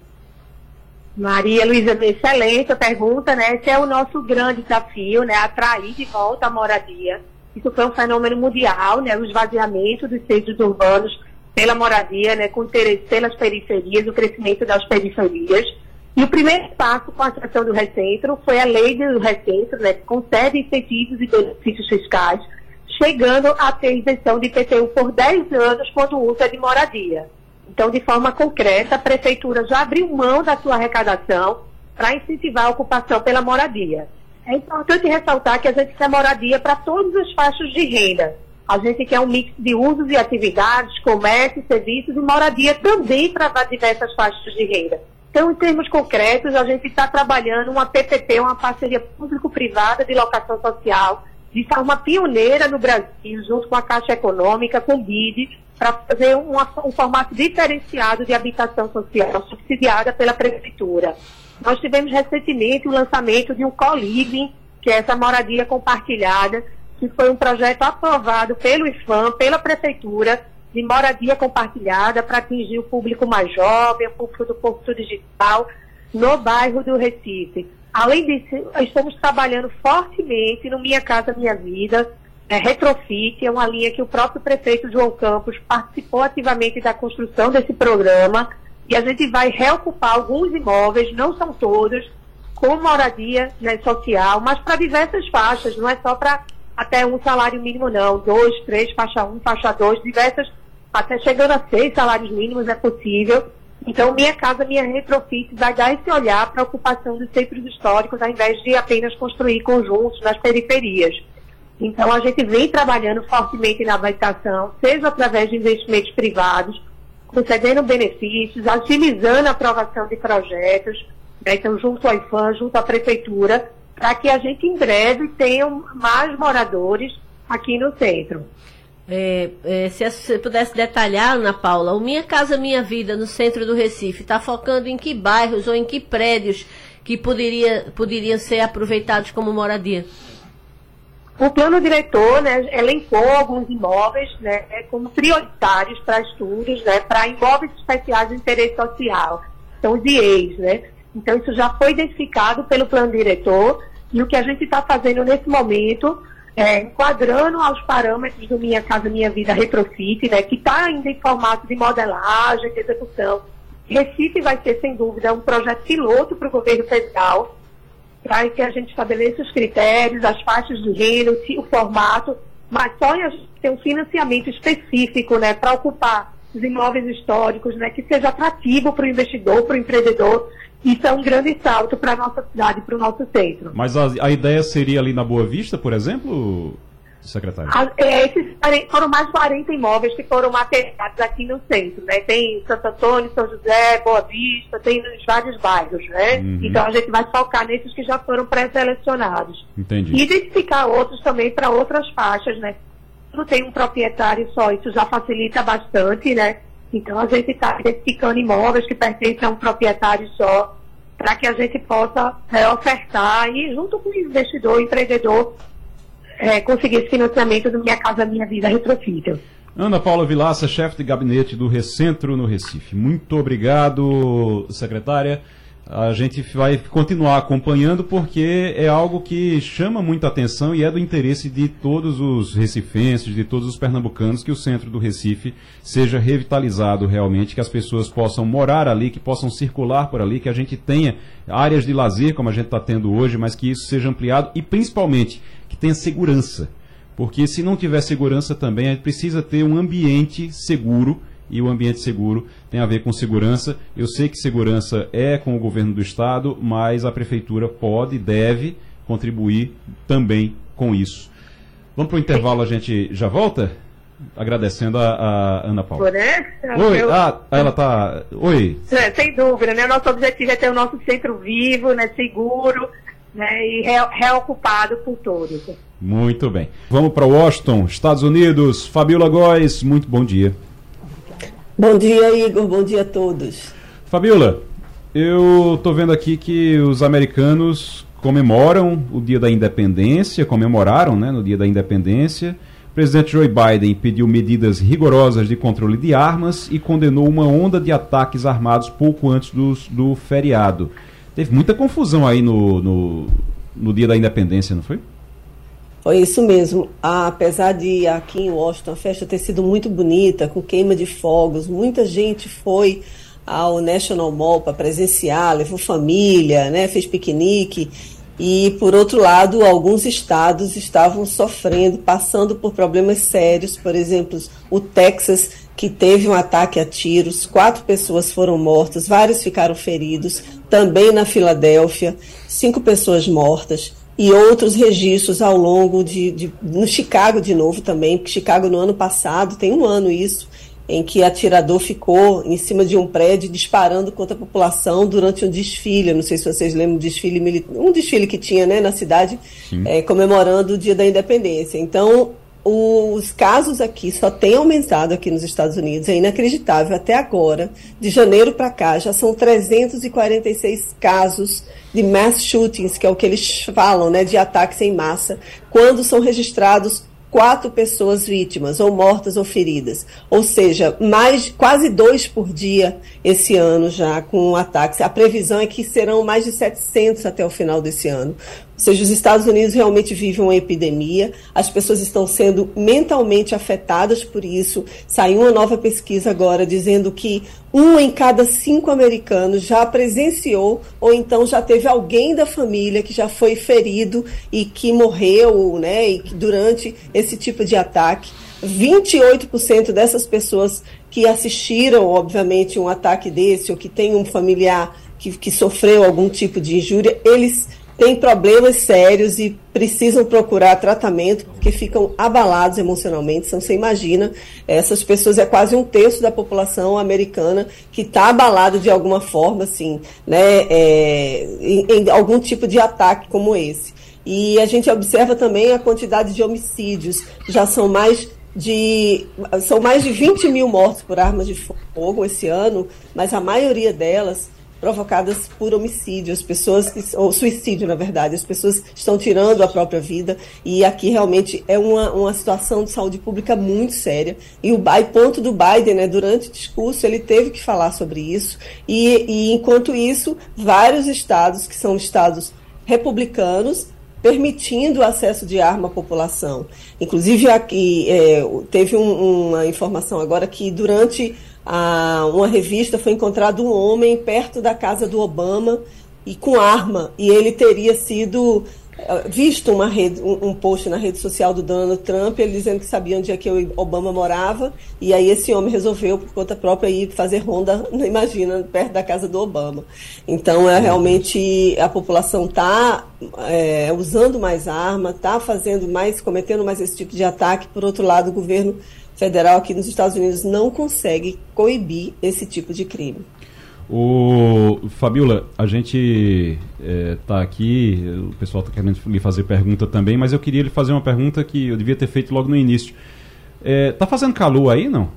Maria Luísa, excelente a pergunta, né? Esse é o nosso grande desafio, né? Atrair de volta a moradia. Isso foi um fenômeno mundial, né? O esvaziamento dos centros urbanos pela moradia, né? Com interesse pelas periferias, o crescimento das periferias. E o primeiro passo com a criação do Recentro foi a lei do Recentro, né, que concede incentivos e benefícios fiscais, chegando a ter isenção de IPTU por 10 anos quando o uso é de moradia. Então, de forma concreta, a Prefeitura já abriu mão da sua arrecadação para incentivar a ocupação pela moradia. É importante ressaltar que a gente quer moradia para todas as faixas de renda. A gente quer um mix de usos e atividades, comércio, serviços e moradia também para diversas faixas de renda. Então, em termos concretos, a gente está trabalhando uma PPP, uma parceria público-privada de locação social, de forma pioneira no Brasil, junto com a Caixa Econômica, com o BID, para fazer uma, um formato diferenciado de habitação social, subsidiada pela Prefeitura. Nós tivemos recentemente o lançamento de um co-living, que é essa moradia compartilhada, que foi um projeto aprovado pelo IFAM, pela Prefeitura, de moradia compartilhada para atingir o público mais jovem, o público do Porto Digital, no bairro do Recife. Além disso, estamos trabalhando fortemente no Minha Casa Minha Vida, é, Retrofit, é uma linha que o próprio prefeito João Campos participou ativamente da construção desse programa, e a gente vai reocupar alguns imóveis, não são todos, com moradia né, social, mas para diversas faixas, não é só para até um salário mínimo não, dois, três, faixa um, faixa dois, diversas até chegando a seis salários mínimos é possível. Então, Minha Casa Minha Retrofit vai dar esse olhar para a ocupação dos centros históricos, ao invés de apenas construir conjuntos nas periferias. Então, a gente vem trabalhando fortemente na habitação, seja através de investimentos privados, concedendo benefícios, agilizando a aprovação de projetos, né? então, junto ao IFAM, junto à Prefeitura, para que a gente, em breve, tenha mais moradores aqui no centro. É, é, se você pudesse detalhar, Ana Paula, o Minha Casa Minha Vida no centro do Recife está focando em que bairros ou em que prédios que poderia, poderiam ser aproveitados como moradia? O plano diretor né, elencou alguns imóveis né, como prioritários para estudos, né, para imóveis especiais de interesse social, são os IEs. Né? Então, isso já foi identificado pelo plano diretor E o que a gente está fazendo nesse momento é, enquadrando aos parâmetros do Minha Casa Minha Vida Retrofit, né, que está ainda em formato de modelagem, de execução. Recife vai ser, sem dúvida, um projeto piloto para o governo federal, para que a gente estabeleça os critérios, as faixas de renda, o formato, mas só a gente ter um financiamento específico né, para ocupar os imóveis históricos, né, que seja atrativo para o investidor, para o empreendedor. Isso é um grande salto para a nossa cidade, para o nosso centro. Mas a, a, ideia seria ali na Boa Vista, por exemplo, secretário? A, é, esses foram mais de 40 imóveis que foram mapeados aqui no centro. Né? Tem Santo Antônio, São José, Boa Vista, tem nos vários bairros. Né? Uhum. Então a gente vai focar nesses que já foram pré-selecionados. Entendi. E identificar outros também para outras faixas, né? não tem um proprietário só, isso já facilita bastante, né? Então a gente está identificando imóveis que pertencem a um proprietário só, para que a gente possa é, ofertar e junto com o investidor, o empreendedor, é, conseguir esse financiamento do Minha Casa Minha Vida Retrofita. Ana Paula Vilaça, chefe de gabinete do Recentro no Recife. Muito obrigado, secretária a gente vai continuar acompanhando porque é algo que chama muita atenção e é do interesse de todos os recifenses, de todos os pernambucanos, que o centro do Recife seja revitalizado realmente, que as pessoas possam morar ali, que possam circular por ali, que a gente tenha áreas de lazer, como a gente está tendo hoje, mas que isso seja ampliado e principalmente tenha segurança. Porque se não tiver segurança também, a gente precisa ter um ambiente seguro e o ambiente seguro tem a ver com segurança. Eu sei que segurança é com o governo do estado, mas a prefeitura pode e deve contribuir também com isso. Vamos para o intervalo, a gente já volta? Agradecendo a, a Ana Paula. Oi, Eu... ah, ela está. Oi. Sem dúvida, né? O nosso objetivo é ter o nosso centro vivo, né? seguro né? e re reocupado por todos. Muito bem. Vamos para Washington, Estados Unidos. Fabiola Góes, muito bom dia. Bom dia, Igor. Bom dia a todos. Fabiola, eu estou vendo aqui que os americanos comemoram o dia da independência, comemoraram né, no dia da independência. O presidente Joe Biden pediu medidas rigorosas de controle de armas e condenou uma onda de ataques armados pouco antes do, do feriado. Teve muita confusão aí no, no, no dia da independência, não foi? Foi isso mesmo. Apesar de aqui em Washington a festa ter sido muito bonita, com queima de fogos, muita gente foi ao National Mall para presenciar, levou família, né, fez piquenique. E, por outro lado, alguns estados estavam sofrendo, passando por problemas sérios. Por exemplo, o Texas, que teve um ataque a tiros, quatro pessoas foram mortas, vários ficaram feridos. Também na Filadélfia, cinco pessoas mortas e outros registros ao longo de, de, no Chicago de novo também, porque Chicago no ano passado tem um ano isso em que atirador ficou em cima de um prédio disparando contra a população durante um desfile. Não sei se vocês lembram um desfile um desfile que tinha né, na cidade é, comemorando o Dia da Independência. Então os casos aqui só têm aumentado aqui nos Estados Unidos, é inacreditável. Até agora, de janeiro para cá, já são 346 casos de mass shootings, que é o que eles falam, né, de ataques em massa, quando são registrados quatro pessoas vítimas, ou mortas ou feridas. Ou seja, mais quase dois por dia esse ano já com ataques. A previsão é que serão mais de 700 até o final desse ano. Seja, os Estados Unidos realmente vivem uma epidemia, as pessoas estão sendo mentalmente afetadas por isso. Saiu uma nova pesquisa agora dizendo que um em cada cinco americanos já presenciou ou então já teve alguém da família que já foi ferido e que morreu né, e durante esse tipo de ataque. 28% dessas pessoas que assistiram, obviamente, um ataque desse ou que tem um familiar que, que sofreu algum tipo de injúria, eles têm problemas sérios e precisam procurar tratamento porque ficam abalados emocionalmente. Então, você imagina, essas pessoas é quase um terço da população americana que está abalado de alguma forma, assim, né, é, em, em algum tipo de ataque como esse. E a gente observa também a quantidade de homicídios, já são mais de são mais de 20 mil mortes por armas de fogo esse ano, mas a maioria delas provocadas por homicídio, as pessoas, ou suicídio, na verdade, as pessoas estão tirando a própria vida. E aqui realmente é uma, uma situação de saúde pública muito séria. E o ponto do Biden, né, durante o discurso, ele teve que falar sobre isso. E, e enquanto isso, vários estados, que são estados republicanos, permitindo o acesso de arma à população. Inclusive, aqui é, teve um, uma informação agora que durante a, uma revista foi encontrado um homem perto da casa do Obama e com arma, e ele teria sido eh, visto uma rede, um, um, post na rede social do Donald Trump, ele dizendo que sabia onde é que o Obama morava, e aí esse homem resolveu, por conta própria, ir fazer ronda, imagina, perto da casa do Obama. Então, é realmente, a população está é, usando mais arma, está fazendo mais, cometendo mais esse tipo de ataque, por outro lado, o governo federal aqui nos Estados Unidos não consegue coibir esse tipo de crime. O Fabiola, a gente está é, aqui, o pessoal está querendo lhe fazer pergunta também, mas eu queria lhe fazer uma pergunta que eu devia ter feito logo no início. É, tá fazendo calor aí, não?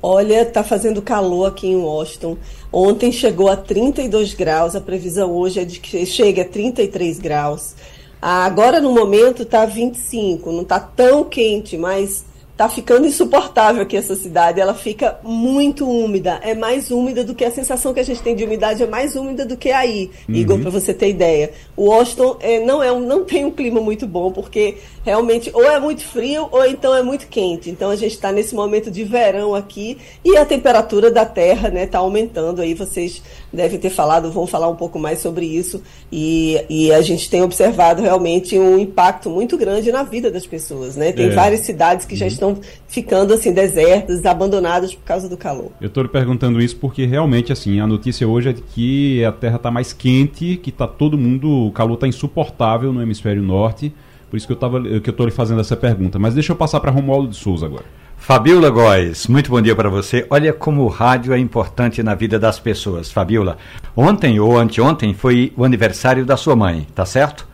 Olha, tá fazendo calor aqui em Washington. Ontem chegou a 32 graus, a previsão hoje é de que chegue a 33 graus. Agora no momento tá 25, não tá tão quente, mas tá ficando insuportável aqui essa cidade. Ela fica muito úmida. É mais úmida do que a sensação que a gente tem de umidade é mais úmida do que aí, uhum. Igor, para você ter ideia. O Washington é, não, é um, não tem um clima muito bom, porque realmente ou é muito frio ou então é muito quente. Então a gente está nesse momento de verão aqui e a temperatura da Terra está né, tá aumentando. Aí vocês devem ter falado, vão falar um pouco mais sobre isso. E, e a gente tem observado realmente um impacto muito grande na vida das pessoas. Né? Tem é. várias cidades que já uhum. estão ficando assim desertas, abandonadas por causa do calor. Eu estou lhe perguntando isso porque realmente assim a notícia hoje é de que a Terra está mais quente, que está todo mundo, o calor está insuportável no hemisfério norte. Por isso que eu estou lhe fazendo essa pergunta. Mas deixa eu passar para Romualdo de Souza agora. Fabiola Góes, muito bom dia para você. Olha como o rádio é importante na vida das pessoas. Fabiola, ontem ou anteontem foi o aniversário da sua mãe, tá certo?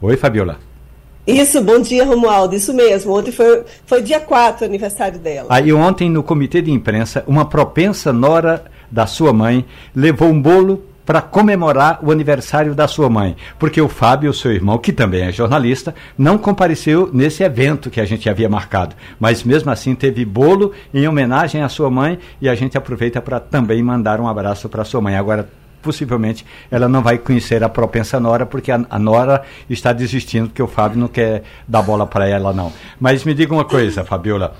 Oi, Fabiola. Isso, bom dia, Romualdo. Isso mesmo. Ontem foi, foi dia 4 o aniversário dela. Aí ontem, no comitê de imprensa, uma propensa nora da sua mãe levou um bolo para comemorar o aniversário da sua mãe, porque o Fábio, seu irmão, que também é jornalista, não compareceu nesse evento que a gente havia marcado, mas mesmo assim teve bolo em homenagem à sua mãe e a gente aproveita para também mandar um abraço para sua mãe. Agora possivelmente ela não vai conhecer a propensa Nora, porque a, a Nora está desistindo, porque o Fábio não quer dar bola para ela, não. Mas me diga uma coisa, Fabiola.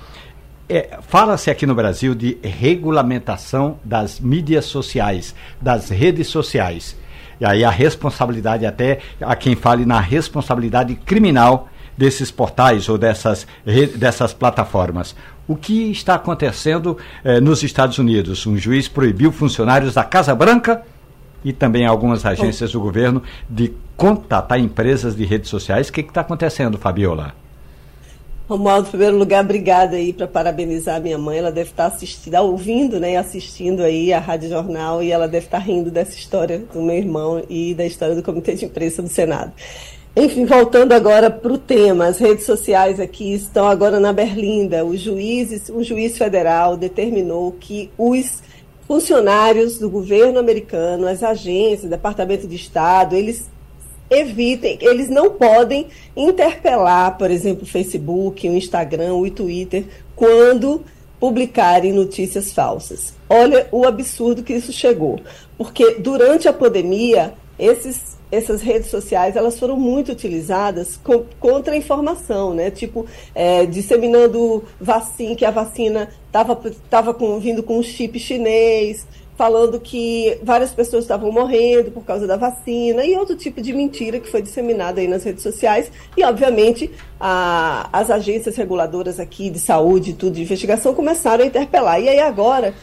É, Fala-se aqui no Brasil de regulamentação das mídias sociais, das redes sociais. E aí a responsabilidade, até a quem fale na responsabilidade criminal desses portais ou dessas, dessas plataformas. O que está acontecendo eh, nos Estados Unidos? Um juiz proibiu funcionários da Casa Branca e também algumas agências do governo de contatar empresas de redes sociais. O que está acontecendo, Fabiola? Romualdo, em primeiro lugar, obrigada aí para parabenizar a minha mãe. Ela deve estar tá assistindo, tá ouvindo, né, assistindo aí a Rádio Jornal e ela deve estar tá rindo dessa história do meu irmão e da história do Comitê de Imprensa do Senado. Enfim, voltando agora para o tema, as redes sociais aqui estão agora na Berlinda. O juiz, o juiz federal determinou que os funcionários do governo americano, as agências, Departamento de Estado, eles evitem, eles não podem interpelar, por exemplo, o Facebook, o Instagram, o Twitter, quando publicarem notícias falsas. Olha o absurdo que isso chegou, porque durante a pandemia, esses essas redes sociais elas foram muito utilizadas com, contra a informação, né? Tipo, é, disseminando vacina, que a vacina estava vindo com um chip chinês, falando que várias pessoas estavam morrendo por causa da vacina e outro tipo de mentira que foi disseminada aí nas redes sociais. E, obviamente, a, as agências reguladoras aqui de saúde e tudo de investigação começaram a interpelar. E aí agora,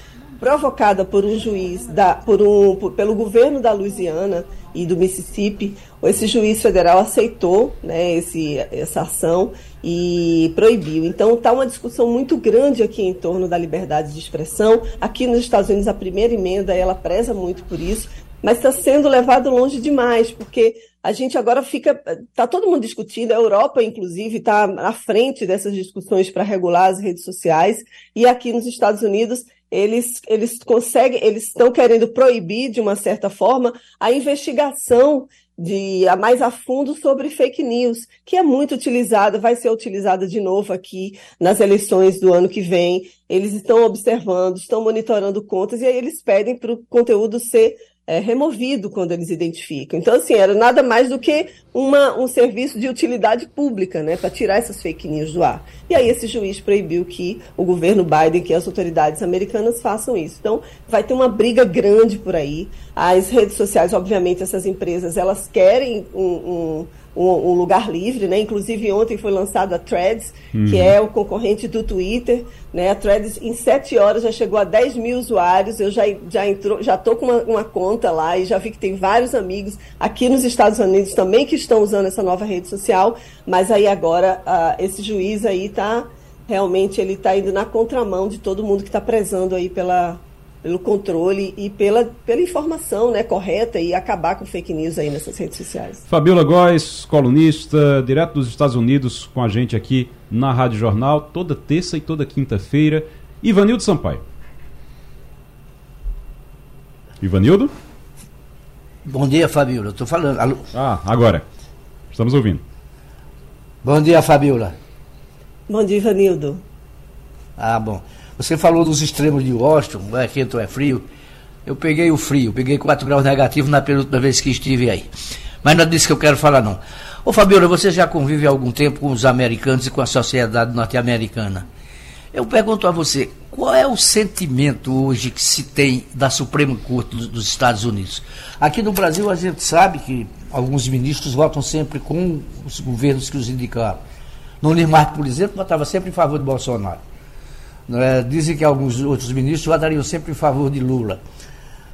provocada por um juiz, da, por um, por, pelo governo da Louisiana e do Mississippi, esse juiz federal aceitou né, esse, essa ação e proibiu. Então está uma discussão muito grande aqui em torno da liberdade de expressão. Aqui nos Estados Unidos a primeira emenda ela preza muito por isso, mas está sendo levado longe demais, porque a gente agora fica, está todo mundo discutindo, a Europa inclusive está à frente dessas discussões para regular as redes sociais e aqui nos Estados Unidos eles, eles conseguem, eles estão querendo proibir, de uma certa forma, a investigação de a mais a fundo sobre fake news, que é muito utilizada, vai ser utilizada de novo aqui nas eleições do ano que vem. Eles estão observando, estão monitorando contas e aí eles pedem para o conteúdo ser é, removido quando eles identificam. Então, assim, era nada mais do que uma, um serviço de utilidade pública, né, para tirar essas fake news do ar. E aí esse juiz proibiu que o governo Biden, que as autoridades americanas façam isso. Então, vai ter uma briga grande por aí. As redes sociais, obviamente, essas empresas, elas querem um, um um, um, lugar livre, né? Inclusive ontem foi lançado a Threads, uhum. que é o concorrente do Twitter, né? A Threads em sete horas já chegou a 10 mil usuários. Eu já já entrou, já tô com uma, uma, conta lá e já vi que tem vários amigos aqui nos Estados Unidos também que estão usando essa nova rede social. Mas aí agora uh, esse juiz aí tá realmente ele está indo na contramão de todo mundo que está prezando aí pela pelo controle e pela, pela informação né, correta e acabar com fake news aí nessas redes sociais. Fabiola Góes, colunista, direto dos Estados Unidos, com a gente aqui na Rádio Jornal, toda terça e toda quinta-feira. Ivanildo Sampaio. Ivanildo? Bom dia, Fabiola. Estou falando. Alô? Ah, agora. Estamos ouvindo. Bom dia, Fabiola. Bom dia, Ivanildo. Ah, bom. Você falou dos extremos de Washington, é quente ou é frio. Eu peguei o frio, peguei 4 graus negativos na penúltima vez que estive aí. Mas não é disso que eu quero falar, não. Ô Fabiola, você já convive há algum tempo com os americanos e com a sociedade norte-americana. Eu pergunto a você, qual é o sentimento hoje que se tem da Suprema Corte dos Estados Unidos? Aqui no Brasil a gente sabe que alguns ministros votam sempre com os governos que os indicaram. No Marques, por exemplo, votava sempre em favor de Bolsonaro. É? Dizem que alguns outros ministros votariam sempre em favor de Lula.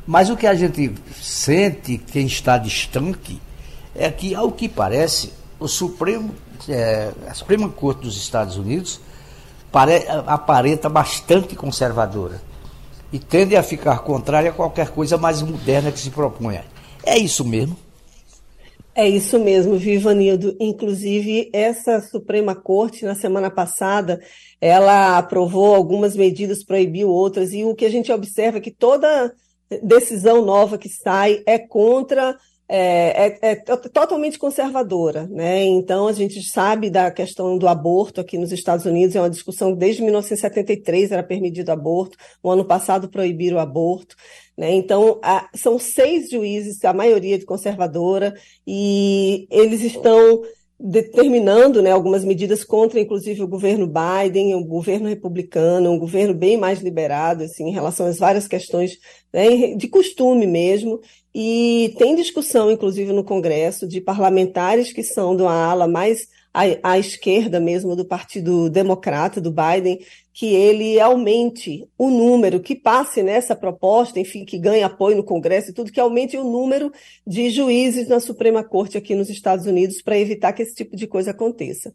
Mas o que a gente sente, quem está distante, é que, ao que parece, o Supremo, é, a Suprema Corte dos Estados Unidos pare, aparenta bastante conservadora e tende a ficar contrária a qualquer coisa mais moderna que se proponha. É isso mesmo? É isso mesmo, Vivanildo. Inclusive, essa Suprema Corte, na semana passada, ela aprovou algumas medidas, proibiu outras, e o que a gente observa é que toda decisão nova que sai é contra é, é, é, totalmente conservadora, né? Então a gente sabe da questão do aborto aqui nos Estados Unidos, é uma discussão desde 1973 era permitido aborto, o ano passado proibiram o aborto, né? Então a, são seis juízes, a maioria de conservadora, e eles estão determinando né, algumas medidas contra, inclusive, o governo Biden, o governo republicano, um governo bem mais liberado assim, em relação às várias questões né, de costume mesmo. E tem discussão, inclusive, no Congresso, de parlamentares que são de uma ala mais à, à esquerda mesmo do Partido Democrata, do Biden, que ele aumente o número, que passe nessa proposta, enfim, que ganhe apoio no Congresso e tudo, que aumente o número de juízes na Suprema Corte aqui nos Estados Unidos para evitar que esse tipo de coisa aconteça.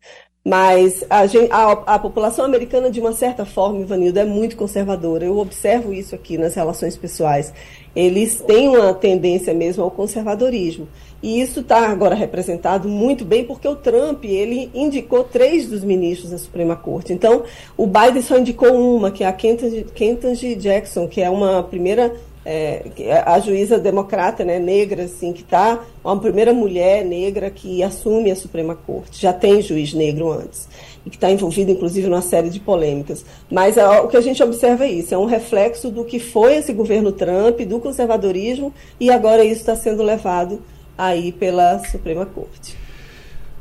Mas a, gente, a, a, população americana, de uma certa forma, Ivanildo, é muito conservadora. Eu observo isso aqui nas relações pessoais. Eles têm uma tendência mesmo ao conservadorismo. E isso está agora representado muito bem porque o Trump ele indicou três dos ministros da Suprema Corte. Então, o Biden só indicou uma, que é a Ketanji Jackson, que é uma primeira é, é, a juíza democrata, né, negra, assim, que está uma primeira mulher negra que assume a Suprema Corte. Já tem juiz negro antes e que está envolvido, inclusive, numa série de polêmicas. Mas o que a gente observa é isso, é um reflexo do que foi esse governo Trump, do conservadorismo, e agora isso está sendo levado aí pela Suprema Corte.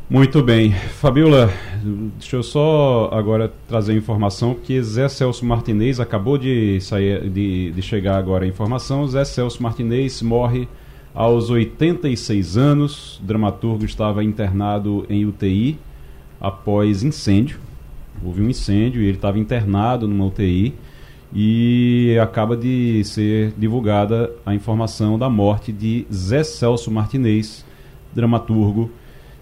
Muito bem. Fabiola, deixa eu só agora trazer informação que Zé Celso Martinez acabou de sair de, de chegar agora a informação. Zé Celso Martinez morre aos 86 anos. O dramaturgo estava internado em UTI após incêndio. Houve um incêndio e ele estava internado numa UTI e acaba de ser divulgada a informação da morte de Zé Celso Martinez, dramaturgo.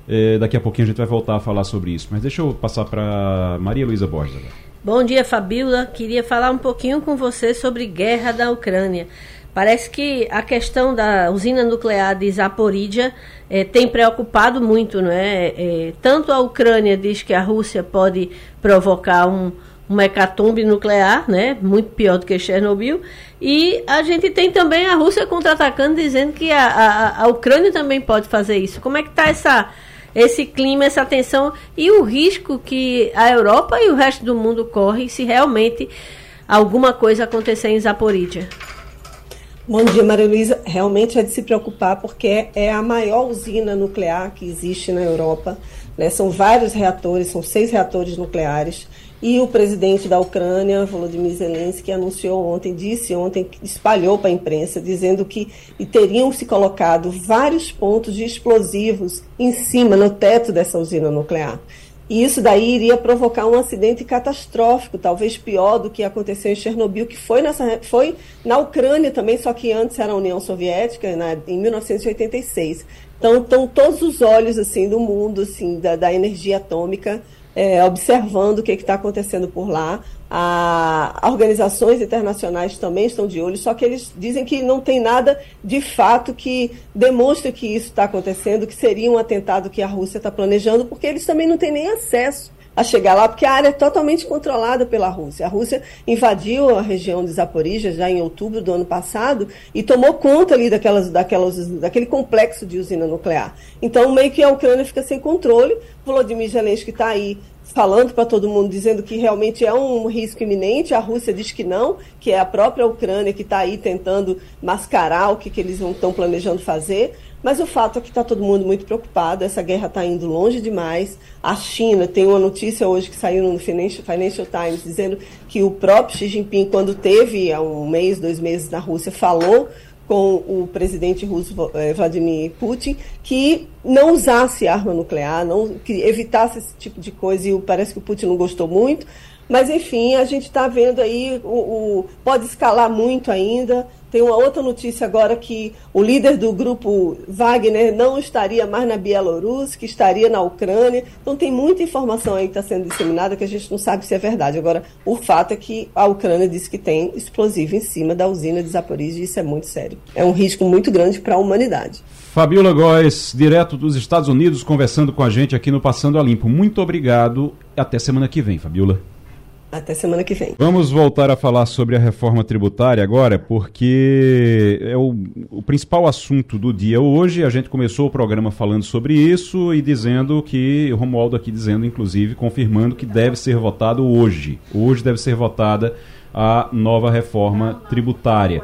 É, daqui a pouquinho a gente vai voltar a falar sobre isso. Mas deixa eu passar para Maria Luísa Borges. Bom dia, Fabíola. Queria falar um pouquinho com você sobre guerra da Ucrânia. Parece que a questão da usina nuclear de Zaporizhia é, tem preocupado muito, não é? é? Tanto a Ucrânia diz que a Rússia pode provocar um, uma hecatombe nuclear, né? Muito pior do que Chernobyl. E a gente tem também a Rússia contra-atacando, dizendo que a, a, a, Ucrânia também pode fazer isso. Como é que está essa, esse clima, essa tensão e o risco que a Europa e o resto do mundo correm se realmente alguma coisa acontecer em Zaporizhia? Bom dia, Maria Luísa. Realmente é de se preocupar porque é a maior usina nuclear que existe na Europa. Né? São vários reatores, são seis reatores nucleares. E o presidente da Ucrânia, Volodymyr Zelensky, anunciou ontem, disse ontem, espalhou para a imprensa, dizendo que teriam se colocado vários pontos de explosivos em cima, no teto dessa usina nuclear. E isso daí iria provocar um acidente catastrófico, talvez pior do que aconteceu em Chernobyl, que foi, nessa, foi na Ucrânia também, só que antes era a União Soviética, na, em 1986. Então, estão todos os olhos assim do mundo assim da, da energia atômica é, observando o que está acontecendo por lá. A, organizações internacionais também estão de olho, só que eles dizem que não tem nada de fato que demonstre que isso está acontecendo, que seria um atentado que a Rússia está planejando, porque eles também não têm nem acesso a chegar lá, porque a área é totalmente controlada pela Rússia. A Rússia invadiu a região de Zaporizhia já em outubro do ano passado e tomou conta ali daquelas, daquelas, daquele complexo de usina nuclear. Então, meio que a Ucrânia fica sem controle. Volodymyr Zelensky está aí falando para todo mundo, dizendo que realmente é um risco iminente. A Rússia diz que não, que é a própria Ucrânia que está aí tentando mascarar o que, que eles estão planejando fazer. Mas o fato é que está todo mundo muito preocupado, essa guerra está indo longe demais. A China tem uma notícia hoje que saiu no Financial Times dizendo que o próprio Xi Jinping, quando teve há um mês, dois meses na Rússia, falou com o presidente russo eh, Vladimir Putin que não usasse arma nuclear, não que evitasse esse tipo de coisa e parece que o Putin não gostou muito. Mas enfim, a gente está vendo aí o, o, pode escalar muito ainda. Tem uma outra notícia agora que o líder do grupo Wagner não estaria mais na Bielorrússia, que estaria na Ucrânia. Então tem muita informação aí que está sendo disseminada que a gente não sabe se é verdade. Agora, o fato é que a Ucrânia disse que tem explosivo em cima da usina de Zaporizhia e isso é muito sério. É um risco muito grande para a humanidade. Fabiola Góes, direto dos Estados Unidos, conversando com a gente aqui no Passando a Limpo. Muito obrigado. Até semana que vem, Fabiola. Até semana que vem. Vamos voltar a falar sobre a reforma tributária agora, porque é o, o, principal assunto do dia hoje. A gente começou o programa falando sobre isso e dizendo que, Romualdo aqui dizendo, inclusive, confirmando que deve ser votado hoje. Hoje deve ser votada a nova reforma tributária.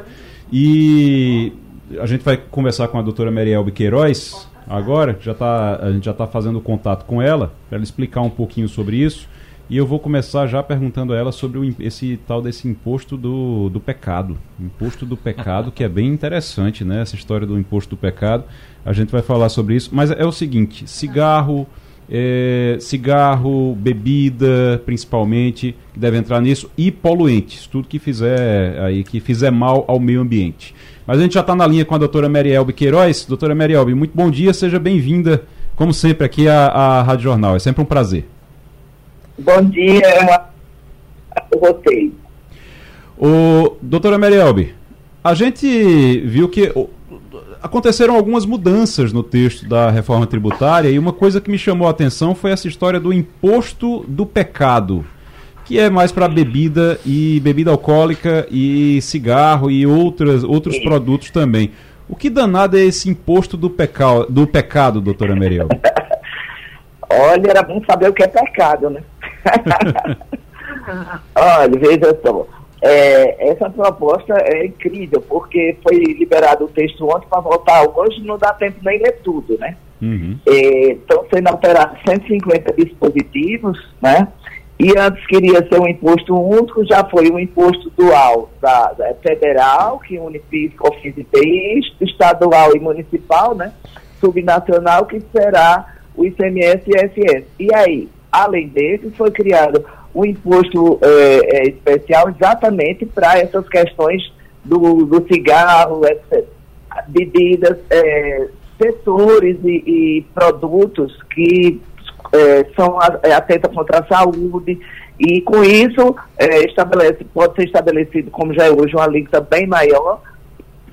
E a gente vai conversar com a doutora Meriel Queiroz agora, já tá, a gente já está fazendo contato com ela, para ela explicar um pouquinho sobre isso. E eu vou começar já perguntando a ela sobre o, esse tal desse imposto do, do pecado. Imposto do pecado, que é bem interessante, né? Essa história do imposto do pecado. A gente vai falar sobre isso. Mas é o seguinte: cigarro, é, cigarro, bebida, principalmente, que deve entrar nisso, e poluentes, tudo que fizer aí, que fizer mal ao meio ambiente. Mas a gente já está na linha com a doutora Marielbe Queiroz. Doutora Marielbe, muito bom dia, seja bem-vinda, como sempre, aqui à, à Rádio Jornal. É sempre um prazer. Bom dia, roteiro. O doutora Merielbe, a gente viu que aconteceram algumas mudanças no texto da reforma tributária e uma coisa que me chamou a atenção foi essa história do imposto do pecado, que é mais para bebida e bebida alcoólica e cigarro e outras, outros Sim. produtos também. O que danado é esse imposto do, peca do pecado, doutora Merielbe? Olha, era bom saber o que é pecado, né? Olha, veja só. É, essa proposta é incrível, porque foi liberado o texto ontem para votar hoje, não dá tempo nem ler tudo, né? Uhum. É, estão sendo alterados 150 dispositivos, né? E antes queria ser um imposto único, já foi um imposto dual da, da federal, que une PIS, COFINS e PIS, estadual e municipal, né? Subnacional, que será o ICMS e ISS. E aí, Além desse, foi criado um imposto é, é, especial exatamente para essas questões do, do cigarro, etc. bebidas, é, setores e, e, produtos que é, são é, atentos contra a saúde e com isso é, estabelece, pode ser estabelecido, como já é hoje, uma alíquota bem maior,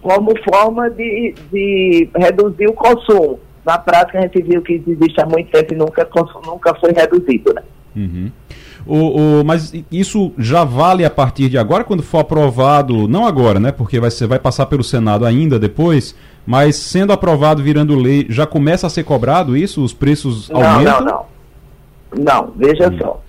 como forma de, de reduzir o consumo na prática a gente viu que existe há muito tempo e nunca, nunca foi reduzido, né? Uhum. O, o, mas isso já vale a partir de agora, quando for aprovado, não agora, né? Porque vai, ser, vai passar pelo Senado ainda depois, mas sendo aprovado, virando lei, já começa a ser cobrado isso? Os preços não, aumentam? Não, não. Não, veja hum. só.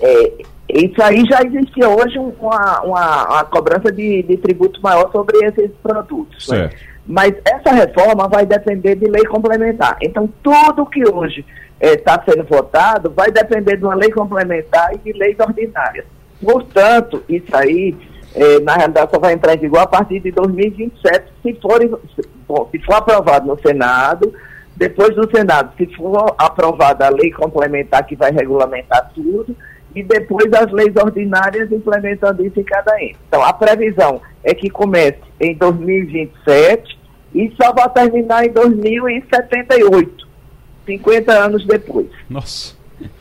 É, Isso aí já existia hoje uma, uma, uma cobrança de, de, tributo maior sobre esses produtos. Né? Mas essa reforma vai depender de lei complementar. Então, tudo que hoje está eh, sendo votado vai depender de uma lei complementar e de leis ordinárias. Portanto, isso aí, eh, na realidade, só vai entrar em vigor a partir de 2027, se for, bom, se for aprovado no Senado. Depois do Senado, se for aprovada a lei complementar que vai regulamentar tudo, e depois as leis ordinárias implementando isso em cada ente. Então, a previsão é que comece em 2027 e só vai terminar em 2078, 50 anos depois. Nossa.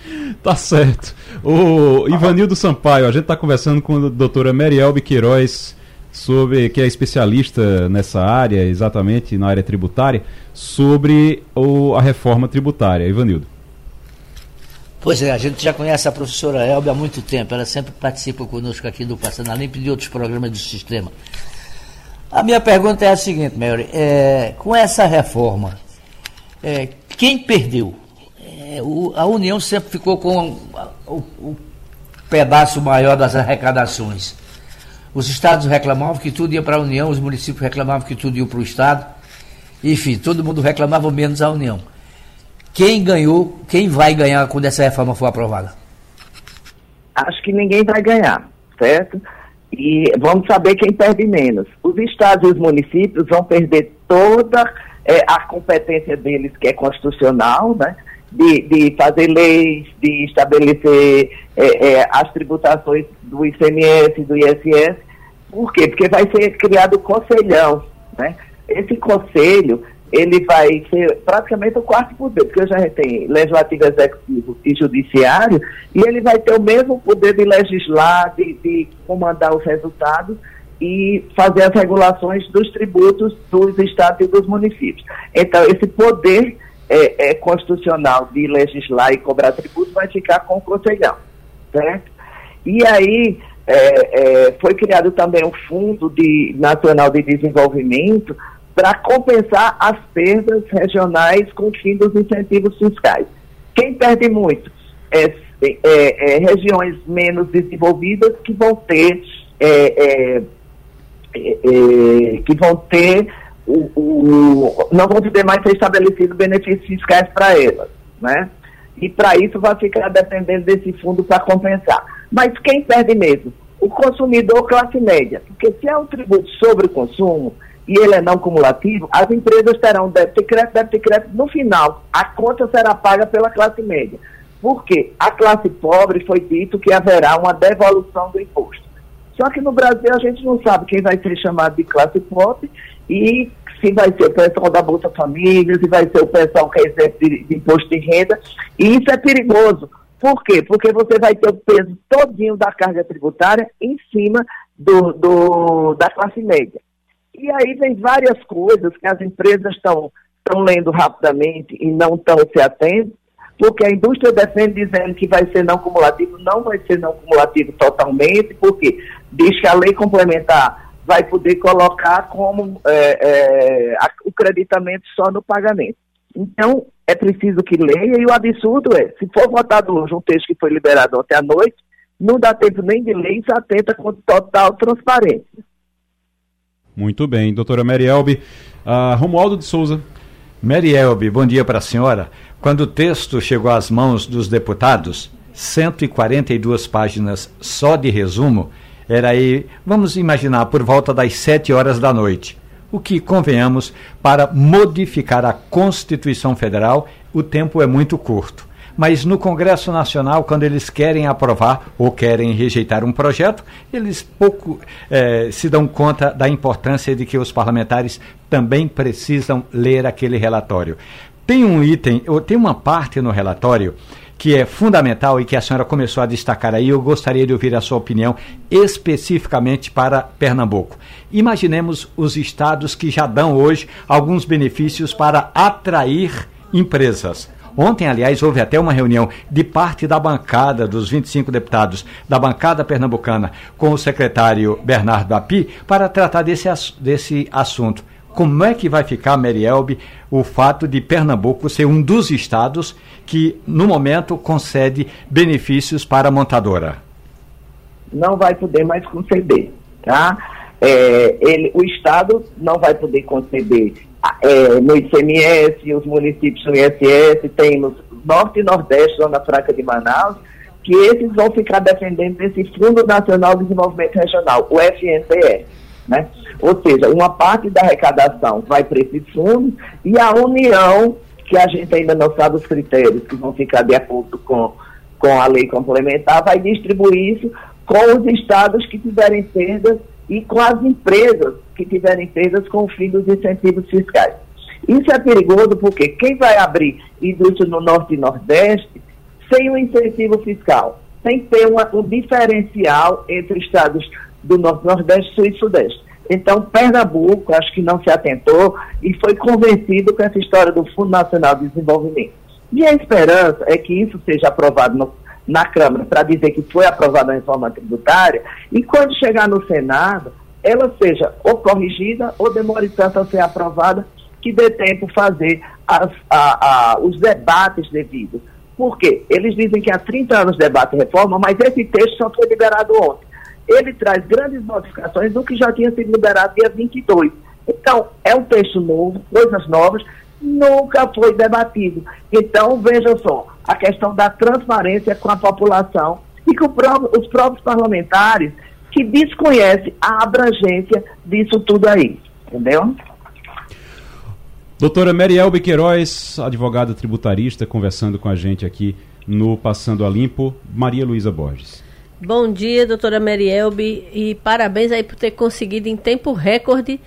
Tá certo. O Ivanildo Sampaio, a gente está conversando com a doutora Merielbe Queiroz, sobre, que é especialista nessa área, exatamente na área tributária, sobre o, a reforma tributária. Ivanildo. Pois é, a gente já conhece a professora Elbe há muito tempo, ela sempre participa conosco aqui do Passando a Limpo e de outros programas do sistema. A minha pergunta é a seguinte, Mary, é, com essa reforma, é, quem perdeu? É, o, a União sempre ficou com o, o pedaço maior das arrecadações. Os estados reclamavam que tudo ia para a União, os municípios reclamavam que tudo ia para o Estado. Enfim, todo mundo reclamava menos a União. Quem ganhou, quem vai ganhar quando essa reforma for aprovada? Acho que ninguém vai ganhar, certo? E vamos saber quem perde menos. Os estados e os municípios vão perder toda é, a competência deles, que é constitucional, né? De, de fazer leis, de estabelecer é, é, as tributações do ICMS, do ISS. Por quê? Porque vai ser criado o conselhão, né? Esse conselho ele vai ser praticamente o quarto poder, porque já tem legislativo, executivo e judiciário, e ele vai ter o mesmo poder de legislar, de, de comandar os resultados e fazer as regulações dos tributos dos estados e dos municípios. Então, esse poder é, é, constitucional de legislar e cobrar tributos vai ficar com o Conselhão, certo? E aí, é, é foi criado também um Fundo de, Nacional de Desenvolvimento para compensar as perdas regionais com o fim dos incentivos fiscais. Quem perde muito? É, é, é regiões menos desenvolvidas que vão ter é, é, é, que vão ter o, o, não vão poder mais ser estabelecidos benefícios fiscais para elas, né? E para isso vai ficar dependendo desse fundo para compensar. Mas quem perde mesmo? O consumidor classe média, porque se é um tributo sobre o consumo, e ele é não cumulativo, as empresas terão débito e crédito, débito e crédito no final. A conta será paga pela classe média. Por quê? A classe pobre foi dito que haverá uma devolução do imposto. Só que no Brasil a gente não sabe quem vai ser chamado de classe pobre e se vai ser o pessoal da Bolsa Família, se vai ser o pessoal que é de, de imposto de renda. E isso é perigoso. Por quê? Porque você vai ter o peso todinho da carga tributária em cima do, do da classe média. E aí vem várias coisas que as empresas estão lendo rapidamente e não estão se atendo, porque a indústria defende dizendo que vai ser não cumulativo, não vai ser não cumulativo totalmente, porque diz que a lei complementar vai poder colocar como é, é, o creditamento só no pagamento. Então, é preciso que leia, e o absurdo é, se for votado hoje um texto que foi liberado ontem à noite, não dá tempo nem de ler e se atenta com total transparência. Muito bem. Doutora Marielbe. Uh, Romualdo de Souza. Marielbe, bom dia para a senhora. Quando o texto chegou às mãos dos deputados, 142 páginas só de resumo, era aí, vamos imaginar, por volta das 7 horas da noite. O que, convenhamos, para modificar a Constituição Federal, o tempo é muito curto mas no Congresso Nacional, quando eles querem aprovar ou querem rejeitar um projeto, eles pouco eh, se dão conta da importância de que os parlamentares também precisam ler aquele relatório. Tem um item, ou tem uma parte no relatório que é fundamental e que a senhora começou a destacar aí, eu gostaria de ouvir a sua opinião especificamente para Pernambuco. Imaginemos os estados que já dão hoje alguns benefícios para atrair empresas. Ontem, aliás, houve até uma reunião de parte da bancada dos 25 deputados da bancada pernambucana com o secretário Bernardo Api para tratar desse, desse assunto. Como é que vai ficar, Merielbe, o fato de Pernambuco ser um dos estados que, no momento, concede benefícios para a montadora? não vai poder mais conceder. Tá? É, ele, o Estado não vai poder conceder é, no ICMS, os municípios no ISS, tem no Norte e Nordeste, Zona Franca de Manaus, que esses vão ficar defendendo esse Fundo Nacional de Desenvolvimento Regional, o FNDE. Né? Ou seja, uma parte da arrecadação vai para esse fundo e a União, que a gente ainda não sabe os critérios que vão ficar de acordo com, com a lei complementar, vai distribuir isso com os estados que tiverem perdas e com as empresas que tiverem perdas com o fim dos incentivos fiscais. Isso é perigoso porque quem vai abrir indústria no Norte e Nordeste sem um incentivo fiscal, sem ter uma, um diferencial entre estados do Norte, Nordeste, Sul e Sudeste. Então, Pernambuco, acho que não se atentou e foi convencido com essa história do Fundo Nacional de Desenvolvimento. E a esperança é que isso seja aprovado no, na Câmara para dizer que foi aprovada a reforma tributária e quando chegar no Senado, ela seja ou corrigida ou demore tanto a ser aprovada que dê tempo fazer as, a, a, os debates devidos. Por quê? Eles dizem que há 30 anos debate reforma, mas esse texto só foi liberado ontem. Ele traz grandes modificações do que já tinha sido liberado dia 22. Então, é um texto novo, coisas novas, nunca foi debatido. Então, veja só, a questão da transparência com a população e com os próprios parlamentares que desconhecem a abrangência disso tudo aí. Entendeu? Doutora Meriel Queiroz, advogada tributarista, conversando com a gente aqui no Passando a Limpo. Maria Luísa Borges. Bom dia, doutora Merielbe, e parabéns aí por ter conseguido em tempo recorde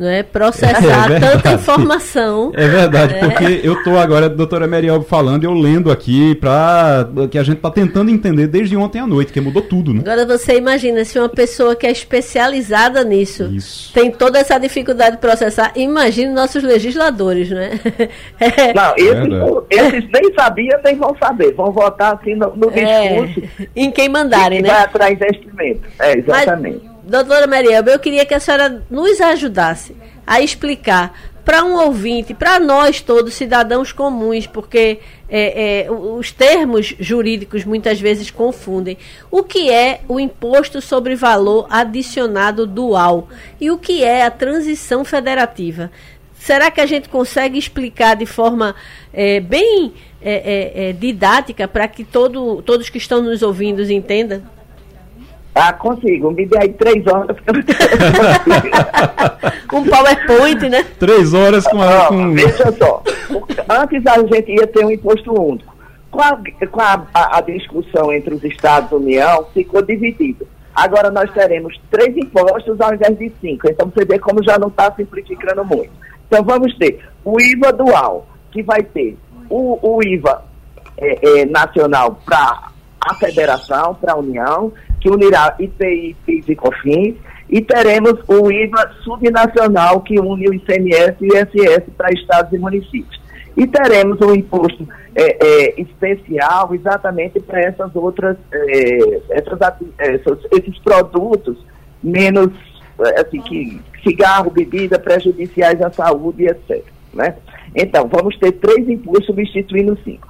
né, processar é tanta informação. É verdade, é. porque eu estou agora, a doutora Meriel falando, eu lendo aqui, para que a gente está tentando entender desde ontem à noite, que mudou tudo. Né? Agora você imagina, se uma pessoa que é especializada nisso Isso. tem toda essa dificuldade de processar, imagine nossos legisladores, né? É. Não, esses, esses, nem sabiam, nem vão saber, vão votar assim no, no é. discurso. em quem mandarem, né? Vai atrás investimento, é, exatamente. Mas, Doutora Marielba, eu queria que a senhora nos ajudasse a explicar para um ouvinte, para nós todos, cidadãos comuns, porque é, é, os termos jurídicos muitas vezes confundem, o que é o imposto sobre valor adicionado dual e o que é a transição federativa. Será que a gente consegue explicar de forma é, bem é, é, é, didática para que todo, todos que estão nos ouvindo entendam? Ah, consigo. Me dê aí três horas. um PowerPoint, né? Três horas com a. Com... Veja só. Antes a gente ia ter um imposto único. Com, a, com a, a, a discussão entre os Estados e a União, ficou dividido. Agora nós teremos três impostos ao invés de cinco. Então você vê como já não está simplificando muito. Então vamos ter o IVA dual, que vai ter o, o IVA é, é, nacional para a federação, para a União, que unirá IPI, PIS e COFINS, e teremos o IVA subnacional, que une o ICMS e o ISS para estados e municípios. E teremos um imposto é, é, especial exatamente para essas outras, é, essas, essas, esses produtos menos, é, assim, que cigarro, bebida, prejudiciais à saúde, etc. Né? Então, vamos ter três impostos substituindo cinco.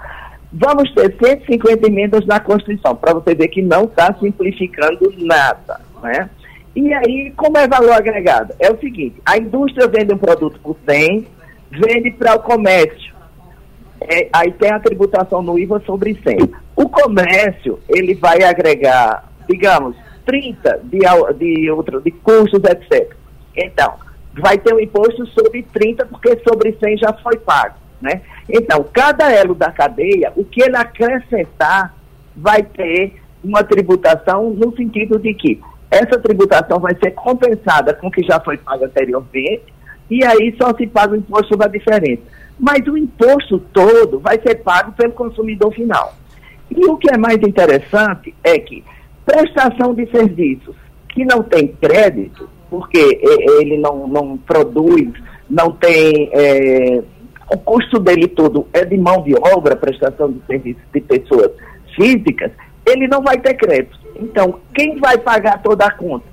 Vamos ter 150 emendas na Constituição, para você ver que não está simplificando nada. Né? E aí, como é valor agregado? É o seguinte, a indústria vende um produto por 100, vende para o comércio. É, aí tem a tributação no IVA sobre 100. O comércio, ele vai agregar, digamos, 30 de, de, outro, de custos, etc. Então, vai ter um imposto sobre 30, porque sobre 100 já foi pago. Né? Então, cada elo da cadeia, o que ele acrescentar, vai ter uma tributação no sentido de que essa tributação vai ser compensada com o que já foi pago anteriormente, e aí só se paga o imposto sobre a diferença. Mas o imposto todo vai ser pago pelo consumidor final. E o que é mais interessante é que prestação de serviços que não tem crédito, porque ele não, não produz, não tem. É, o custo dele todo é de mão de obra, prestação de serviços de pessoas físicas, ele não vai ter crédito. Então, quem vai pagar toda a conta?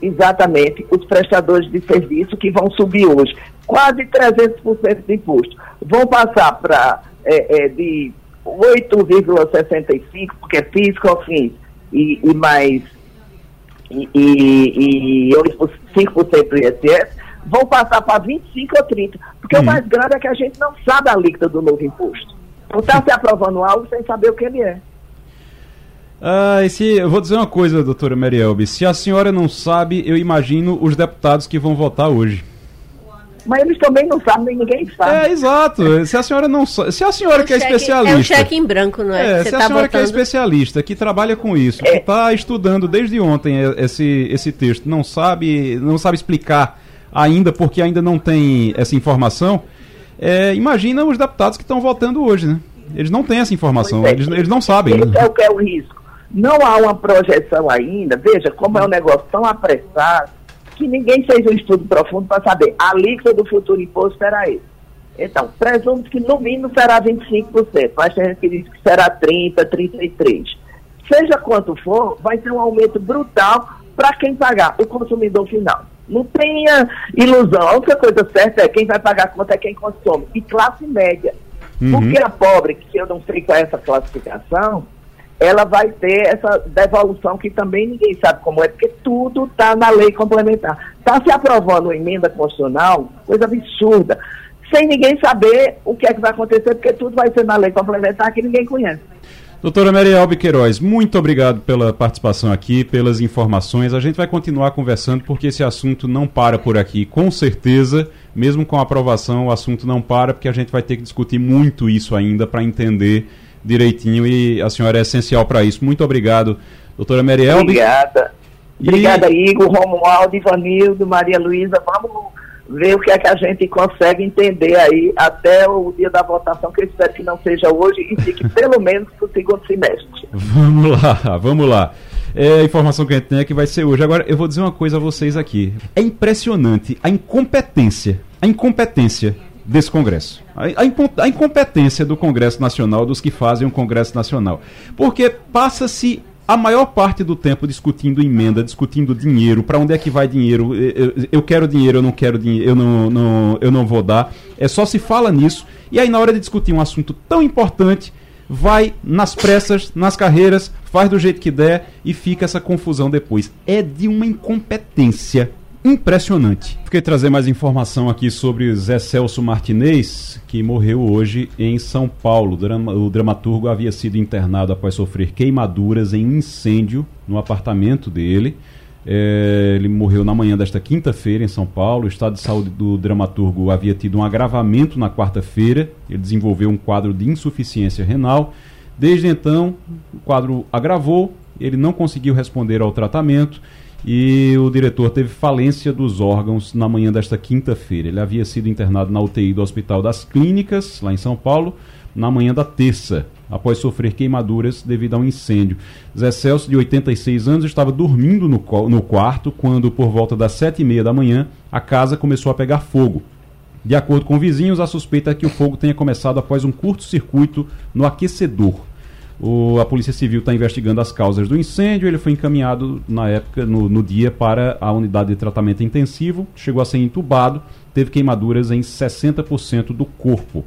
Exatamente os prestadores de serviço que vão subir hoje quase 300% de imposto. Vão passar para é, é, de 8,65%, porque é FIS, COFINS e, e mais e, e, e 5% do ISS, vão passar para 25 ou 30. Porque hum. o mais grande é que a gente não sabe a alíquota do novo imposto. Não está se aprovando algo sem saber o que ele é. Ah, esse, eu vou dizer uma coisa, doutora Marielbe. Se a senhora não sabe, eu imagino os deputados que vão votar hoje. Mas eles também não sabem, ninguém sabe. É, exato. Se a senhora não Se a senhora é que é cheque, especialista. É um cheque em branco, não é? é se a tá senhora que é especialista, que trabalha com isso, é. que está estudando desde ontem esse, esse texto, não sabe, não sabe explicar ainda, porque ainda não tem essa informação, é, imagina os deputados que estão votando hoje, né? Eles não têm essa informação, é. eles, eles não sabem. Esse né? é o que é o risco. Não há uma projeção ainda, veja como é um negócio tão apressado, que ninguém fez um estudo profundo para saber. A alíquota do futuro imposto será esse. Então, presumo que no mínimo será 25%, mas tem gente que diz que será 30%, 33%. Seja quanto for, vai ter um aumento brutal para quem pagar, o consumidor final. Não tenha ilusão. A única coisa certa é quem vai pagar a conta é quem consome. E classe média. Uhum. Porque a pobre, que eu não sei qual é essa classificação, ela vai ter essa devolução que também ninguém sabe como é, porque tudo está na lei complementar. Está se aprovando uma emenda constitucional, coisa absurda, sem ninguém saber o que é que vai acontecer, porque tudo vai ser na lei complementar que ninguém conhece. Doutora Marielbe Queiroz, muito obrigado pela participação aqui, pelas informações. A gente vai continuar conversando porque esse assunto não para por aqui. Com certeza, mesmo com a aprovação, o assunto não para, porque a gente vai ter que discutir muito isso ainda para entender direitinho e a senhora é essencial para isso. Muito obrigado, doutora Marielbe. Obrigada. E... Obrigada, Igor, Romualdo, Ivanildo, Maria Luísa. Vamos ver o que é que a gente consegue entender aí até o dia da votação, que eu espero que não seja hoje e fique pelo menos para o segundo semestre. Vamos lá, vamos lá. É, a informação que a gente tem é que vai ser hoje. Agora, eu vou dizer uma coisa a vocês aqui. É impressionante a incompetência, a incompetência desse Congresso. A, a, a, incompetência do Congresso Nacional, dos que fazem o Congresso Nacional. Porque passa-se a maior parte do tempo discutindo emenda, discutindo dinheiro, para onde é que vai dinheiro, eu, eu, quero dinheiro, eu não quero dinheiro, eu não, não, eu não vou dar. É só se fala nisso, e aí na hora de discutir um assunto tão importante, vai nas pressas, nas carreiras, faz do jeito que der e fica essa confusão depois. É de uma incompetência impressionante. Fiquei trazer mais informação aqui sobre Zé Celso Martinez, que morreu hoje em São Paulo. O dramaturgo havia sido internado após sofrer queimaduras em incêndio no apartamento dele. É, ele morreu na manhã desta quinta-feira em São Paulo. O estado de saúde do dramaturgo havia tido um agravamento na quarta-feira. Ele desenvolveu um quadro de insuficiência renal. Desde então, o quadro agravou. Ele não conseguiu responder ao tratamento e o diretor teve falência dos órgãos na manhã desta quinta-feira. Ele havia sido internado na UTI do Hospital das Clínicas, lá em São Paulo, na manhã da terça, após sofrer queimaduras devido a um incêndio. Zé Celso, de 86 anos, estava dormindo no, no quarto quando, por volta das sete e meia da manhã, a casa começou a pegar fogo. De acordo com vizinhos, a suspeita é que o fogo tenha começado após um curto-circuito no aquecedor. O, a Polícia Civil está investigando as causas do incêndio. Ele foi encaminhado na época, no, no, dia, para a unidade de tratamento intensivo. Chegou a ser entubado, teve queimaduras em 60% do corpo.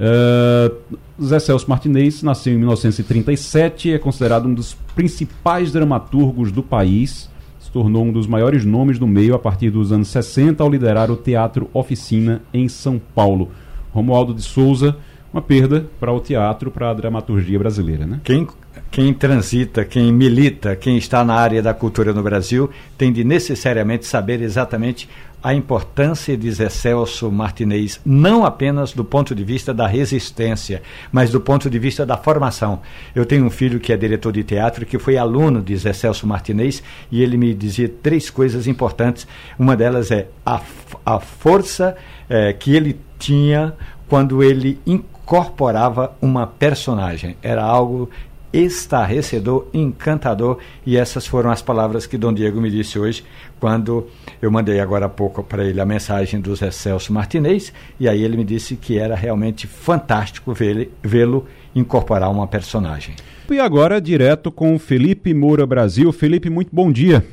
Uh, Zé Celso Martinez nasceu em 1937, é considerado um dos principais dramaturgos do país. Se tornou um dos maiores nomes do meio a partir dos anos 60 ao liderar o Teatro Oficina em São Paulo. Romualdo de Souza uma perda para o teatro, para a dramaturgia brasileira. Né? Quem, quem transita, quem milita, quem está na área da cultura no Brasil, tem de necessariamente saber exatamente a importância de Zé Celso Martinez, não apenas do ponto de vista da resistência, mas do ponto de vista da formação. Eu tenho um filho que é diretor de teatro, que foi aluno de Zé Celso Martinez, e ele me dizia três coisas importantes. Uma delas é a, a força é, que ele tinha quando ele incorporava uma personagem. Era algo estarrecedor, encantador, e essas foram as palavras que Dom Diego me disse hoje, quando eu mandei agora há pouco para ele a mensagem do Zé Celso Martinez, e aí ele me disse que era realmente fantástico vê-lo incorporar uma personagem. E agora, direto com Felipe Moura Brasil. Felipe, muito bom dia.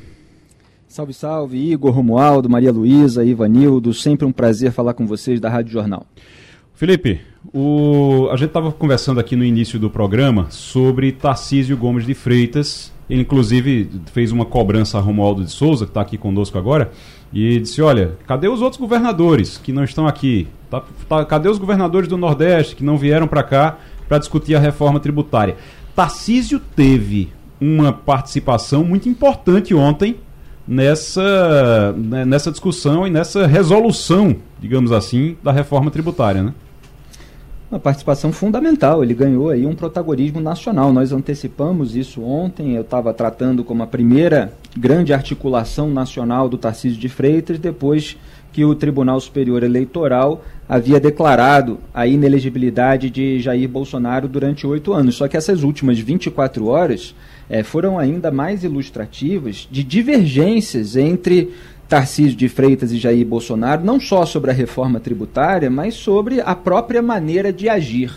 Salve, salve, Igor, Romualdo, Maria Luísa, Ivanildo, sempre um prazer falar com vocês da Rádio Jornal. Felipe, o, a gente estava conversando aqui no início do programa sobre Tarcísio Gomes de Freitas, Ele, inclusive, fez uma cobrança a Romualdo de Souza, que está aqui conosco agora, e disse: Olha, cadê os outros governadores que não estão aqui? Tá, tá, cadê os governadores do Nordeste que não vieram para cá para discutir a reforma tributária? Tarcísio teve uma participação muito importante ontem nessa, né, nessa discussão e nessa resolução, digamos assim, da reforma tributária, né? Uma participação fundamental, ele ganhou aí um protagonismo nacional. Nós antecipamos isso ontem, eu estava tratando como a primeira grande articulação nacional do Tarcísio de Freitas, depois que o Tribunal Superior Eleitoral havia declarado a inelegibilidade de Jair Bolsonaro durante oito anos. Só que essas últimas 24 horas é, foram ainda mais ilustrativas de divergências entre Tarcísio de Freitas e Jair Bolsonaro, não só sobre a reforma tributária, mas sobre a própria maneira de agir.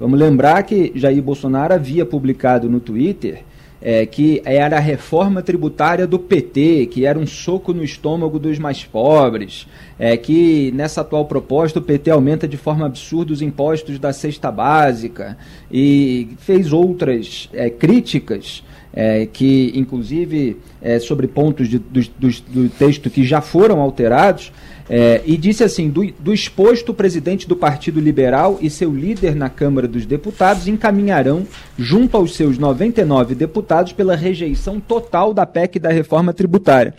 Vamos lembrar que Jair Bolsonaro havia publicado no Twitter é, que era a reforma tributária do PT, que era um soco no estômago dos mais pobres, é, que nessa atual proposta o PT aumenta de forma absurda os impostos da cesta básica e fez outras é, críticas é, que inclusive é, sobre pontos de, do, do, do, texto que já foram alterados, é, e disse assim: do, do exposto, o presidente do Partido Liberal e seu líder na Câmara dos Deputados encaminharão, junto aos seus 99 deputados, pela rejeição total da PEC da reforma tributária.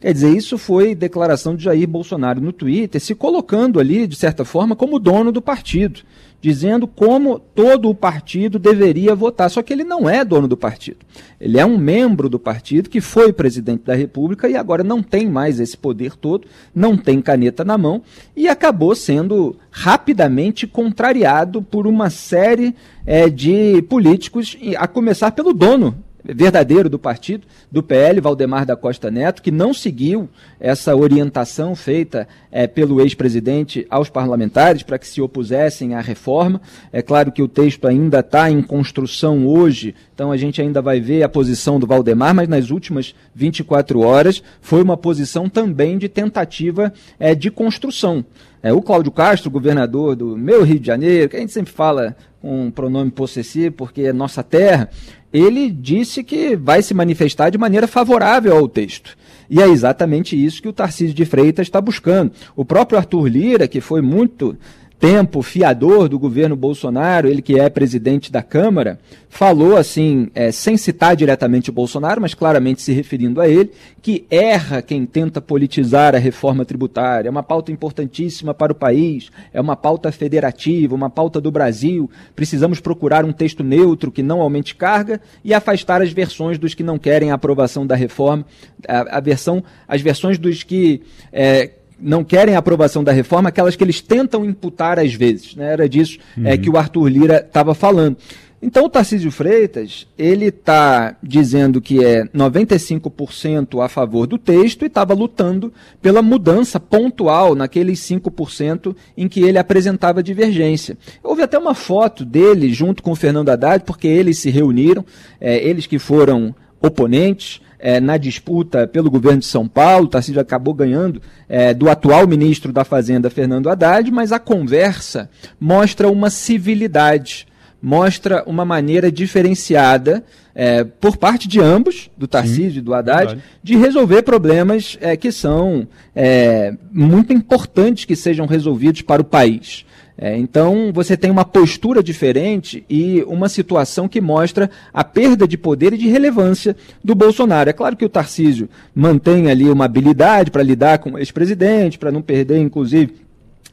Quer dizer, isso foi declaração de Jair Bolsonaro no Twitter, se colocando ali, de certa forma, como dono do partido dizendo como todo o partido deveria votar. Só que ele não é dono do partido. Ele é um membro do partido que foi presidente da República e agora não tem mais esse poder todo, não tem caneta na mão e acabou sendo rapidamente contrariado por uma série é, de políticos, a começar pelo dono verdadeiro do partido, do PL, Valdemar da Costa Neto, que não seguiu essa orientação feita é, pelo ex-presidente aos parlamentares para que se opusessem à reforma. É claro que o texto ainda está em construção hoje, então a gente ainda vai ver a posição do Valdemar, mas nas últimas 24 horas foi uma posição também de tentativa é, de construção. É, o Cláudio Castro, governador do meu Rio de Janeiro, que a gente sempre fala com um pronome possessivo porque é nossa terra, ele disse que vai se manifestar de maneira favorável ao texto. E é exatamente isso que o Tarcísio de Freitas está buscando. O próprio Arthur Lira, que foi muito tempo fiador do governo Bolsonaro, ele que é presidente da Câmara, falou assim, é, sem citar diretamente o Bolsonaro, mas claramente se referindo a ele, que erra quem tenta politizar a reforma tributária. É uma pauta importantíssima para o país, é uma pauta federativa, uma pauta do Brasil. Precisamos procurar um texto neutro que não aumente carga e afastar as versões dos que não querem a aprovação da reforma, a, a versão, as versões dos que é, não querem a aprovação da reforma, aquelas que eles tentam imputar às vezes. Né? Era disso é, uhum. é, que o Arthur Lira estava falando. Então o Tarcísio Freitas, ele está dizendo que é 95% a favor do texto e estava lutando pela mudança pontual naqueles 5% em que ele apresentava divergência. Houve até uma foto dele junto com o Fernando Haddad, porque eles se reuniram, é, eles que foram oponentes, é, na disputa pelo governo de São Paulo. O Tarcísio acabou ganhando é, do atual ministro da Fazenda, Fernando Haddad, mas a conversa mostra uma civilidade, mostra uma maneira diferenciada é, por parte de ambos, do Tarcísio e do Haddad, verdade. de resolver problemas é, que são é, muito importantes que sejam resolvidos para o país. É, então, você tem uma postura diferente e uma situação que mostra a perda de poder e de relevância do Bolsonaro. É claro que o Tarcísio mantém ali uma habilidade para lidar com o ex-presidente, para não perder, inclusive,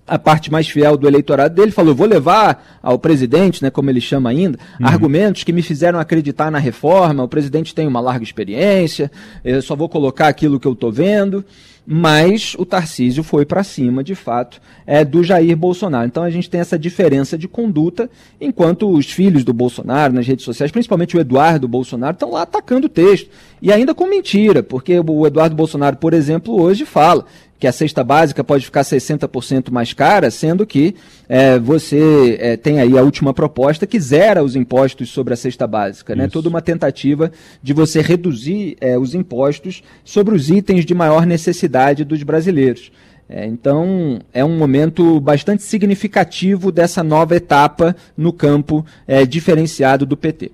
a parte mais fiel do eleitorado dele, falou: vou levar ao presidente, né, como ele chama ainda, uhum. argumentos que me fizeram acreditar na reforma. O presidente tem uma larga experiência, eu só vou colocar aquilo que eu estou vendo mas o Tarcísio foi para cima, de fato, é, do Jair Bolsonaro. Então a gente tem essa diferença de conduta, enquanto os filhos do Bolsonaro nas redes sociais, principalmente o Eduardo Bolsonaro, estão lá atacando o texto. E ainda com mentira, porque o Eduardo Bolsonaro, por exemplo, hoje fala que a cesta básica pode ficar 60% mais cara, sendo que é, você é, tem aí a última proposta que zera os impostos sobre a cesta básica. Né? Toda uma tentativa de você reduzir é, os impostos sobre os itens de maior necessidade dos brasileiros. É, então, é um momento bastante significativo dessa nova etapa no campo é, diferenciado do PT.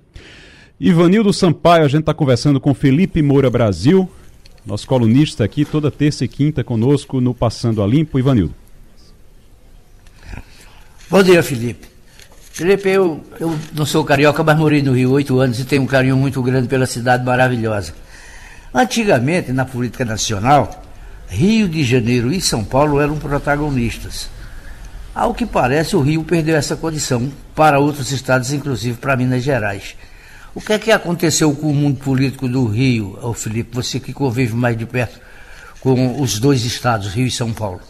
Ivanildo Sampaio, a gente está conversando com Felipe Moura Brasil, nosso colunista aqui, toda terça e quinta conosco no Passando a Limpo. Ivanildo. Bom dia, Felipe. Felipe, eu, eu não sou carioca, mas morei no Rio oito anos e tenho um carinho muito grande pela cidade maravilhosa. Antigamente, na política nacional, Rio de Janeiro e São Paulo eram protagonistas. Ao que parece, o Rio perdeu essa condição para outros estados, inclusive para Minas Gerais. O que é que aconteceu com o mundo político do Rio, Felipe? Você que convive mais de perto com os dois estados, Rio e São Paulo.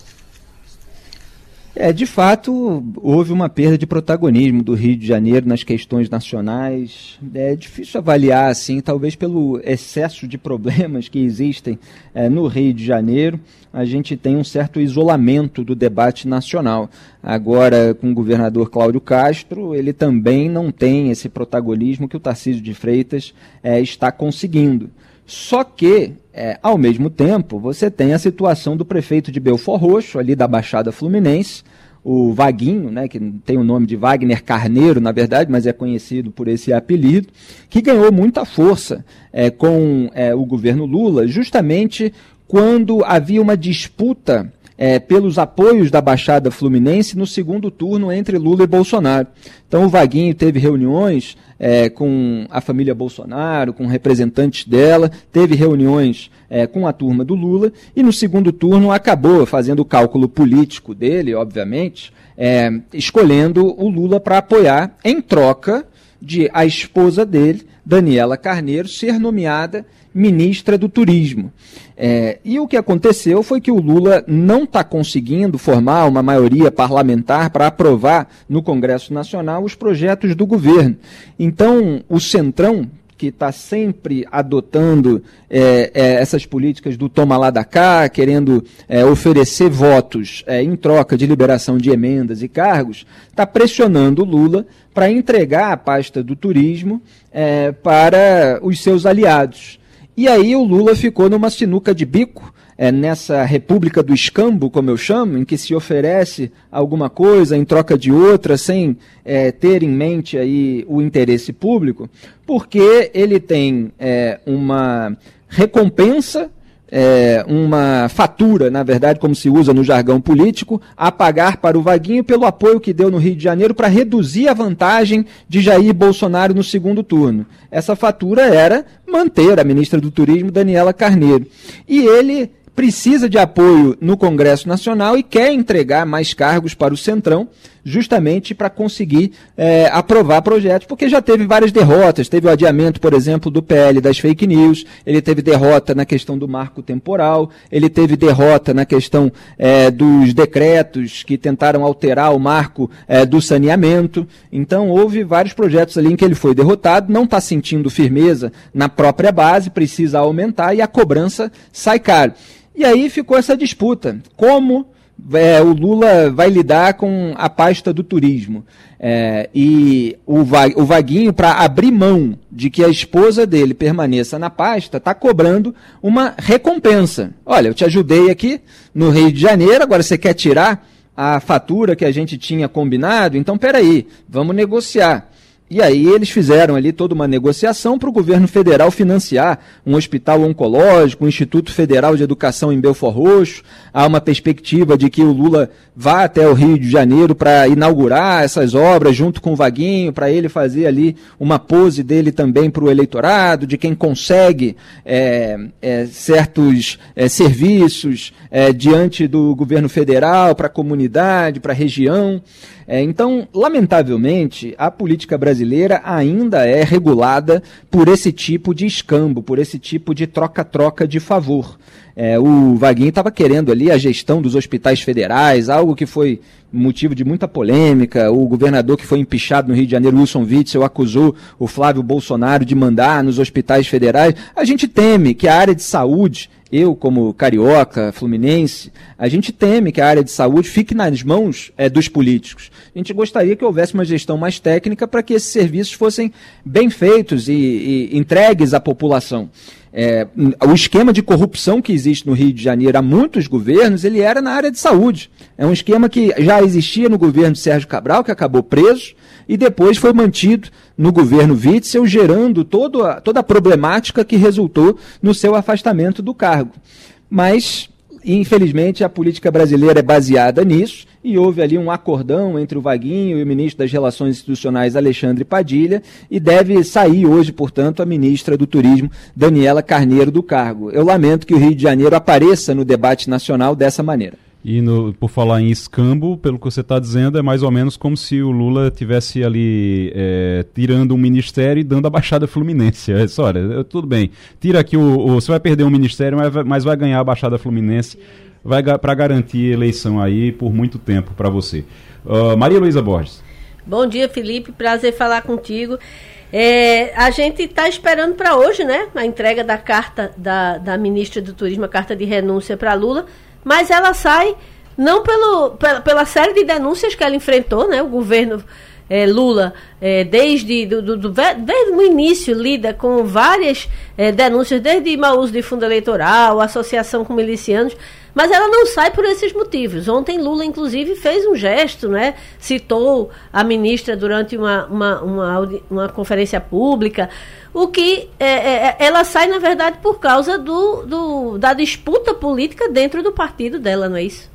É, de fato, houve uma perda de protagonismo do Rio de Janeiro nas questões nacionais. É difícil avaliar, assim, talvez pelo excesso de problemas que existem é, no Rio de Janeiro, a gente tem um certo isolamento do debate nacional. Agora, com o governador Cláudio Castro, ele também não tem esse protagonismo que o Tarcísio de Freitas é, está conseguindo. Só que, é, ao mesmo tempo, você tem a situação do prefeito de Belfor Roxo, ali da Baixada Fluminense, o Vaguinho, né, que tem o nome de Wagner Carneiro, na verdade, mas é conhecido por esse apelido, que ganhou muita força é, com é, o governo Lula, justamente quando havia uma disputa é, pelos apoios da Baixada Fluminense no segundo turno entre Lula e Bolsonaro. Então o Vaguinho teve reuniões é, com a família Bolsonaro, com representantes dela, teve reuniões é, com a turma do Lula e no segundo turno acabou fazendo o cálculo político dele, obviamente, é, escolhendo o Lula para apoiar em troca de a esposa dele, Daniela Carneiro, ser nomeada ministra do Turismo. É, e o que aconteceu foi que o Lula não está conseguindo formar uma maioria parlamentar para aprovar no Congresso Nacional os projetos do governo. Então, o Centrão, que está sempre adotando é, é, essas políticas do toma lá da cá, querendo é, oferecer votos é, em troca de liberação de emendas e cargos, está pressionando o Lula para entregar a pasta do turismo é, para os seus aliados. E aí o Lula ficou numa sinuca de bico, é, nessa república do escambo, como eu chamo, em que se oferece alguma coisa em troca de outra, sem é, ter em mente aí o interesse público, porque ele tem é, uma recompensa é, uma fatura, na verdade, como se usa no jargão político, a pagar para o Vaguinho pelo apoio que deu no Rio de Janeiro para reduzir a vantagem de Jair Bolsonaro no segundo turno. Essa fatura era manter a ministra do Turismo, Daniela Carneiro. E ele precisa de apoio no Congresso Nacional e quer entregar mais cargos para o Centrão, justamente para conseguir é, aprovar projetos, porque já teve várias derrotas. Teve o adiamento, por exemplo, do PL das fake news, ele teve derrota na questão do marco temporal, ele teve derrota na questão é, dos decretos que tentaram alterar o marco é, do saneamento. Então, houve vários projetos ali em que ele foi derrotado, não está sentindo firmeza na própria base, precisa aumentar e a cobrança sai caro. E aí ficou essa disputa. Como é, o Lula vai lidar com a pasta do turismo? É, e o, o Vaguinho, para abrir mão de que a esposa dele permaneça na pasta, está cobrando uma recompensa. Olha, eu te ajudei aqui no Rio de Janeiro, agora você quer tirar a fatura que a gente tinha combinado? Então, peraí, vamos negociar. E aí eles fizeram ali toda uma negociação para o governo federal financiar um hospital oncológico, um Instituto Federal de Educação em Belfor Roxo. Há uma perspectiva de que o Lula vá até o Rio de Janeiro para inaugurar essas obras junto com o Vaguinho, para ele fazer ali uma pose dele também para o eleitorado, de quem consegue é, é, certos é, serviços é, diante do governo federal, para a comunidade, para a região. É, então, lamentavelmente, a política brasileira ainda é regulada por esse tipo de escambo, por esse tipo de troca-troca de favor. É, o Vaguinho estava querendo ali a gestão dos hospitais federais, algo que foi motivo de muita polêmica. O governador que foi empichado no Rio de Janeiro, Wilson Witzel, acusou o Flávio Bolsonaro de mandar nos hospitais federais. A gente teme que a área de saúde eu, como carioca, fluminense, a gente teme que a área de saúde fique nas mãos é, dos políticos. A gente gostaria que houvesse uma gestão mais técnica para que esses serviços fossem bem feitos e, e entregues à população. É, o esquema de corrupção que existe no Rio de Janeiro há muitos governos, ele era na área de saúde. É um esquema que já existia no governo de Sérgio Cabral, que acabou preso, e depois foi mantido no governo Witzel, gerando todo a, toda a problemática que resultou no seu afastamento do cargo. Mas infelizmente, a política brasileira é baseada nisso, e houve ali um acordão entre o Vaguinho e o ministro das Relações Institucionais, Alexandre Padilha, e deve sair hoje, portanto, a ministra do Turismo, Daniela Carneiro, do cargo. Eu lamento que o Rio de Janeiro apareça no debate nacional dessa maneira. E no, por falar em escambo, pelo que você está dizendo, é mais ou menos como se o Lula tivesse ali é, tirando um ministério e dando a Baixada Fluminense. É, olha, tudo bem, tira aqui o, o, Você vai perder um ministério, mas vai, mas vai ganhar a Baixada Fluminense vai para garantir eleição aí por muito tempo para você. Uh, Maria Luísa Borges. Bom dia, Felipe. Prazer falar contigo. É, a gente está esperando para hoje, né? A entrega da carta da, da ministra do Turismo, a carta de renúncia para Lula mas ela sai não pelo, pela, pela, série de denúncias que ela enfrentou, né? O governo é, Lula, é, desde, do, do, do, desde o início, lida com várias é, denúncias, desde mau uso de fundo eleitoral, associação com milicianos, mas ela não sai por esses motivos. Ontem Lula, inclusive, fez um gesto, né? citou a ministra durante uma, uma, uma, uma conferência pública, o que é, é, ela sai, na verdade, por causa do, do, da disputa política dentro do partido dela, não é isso?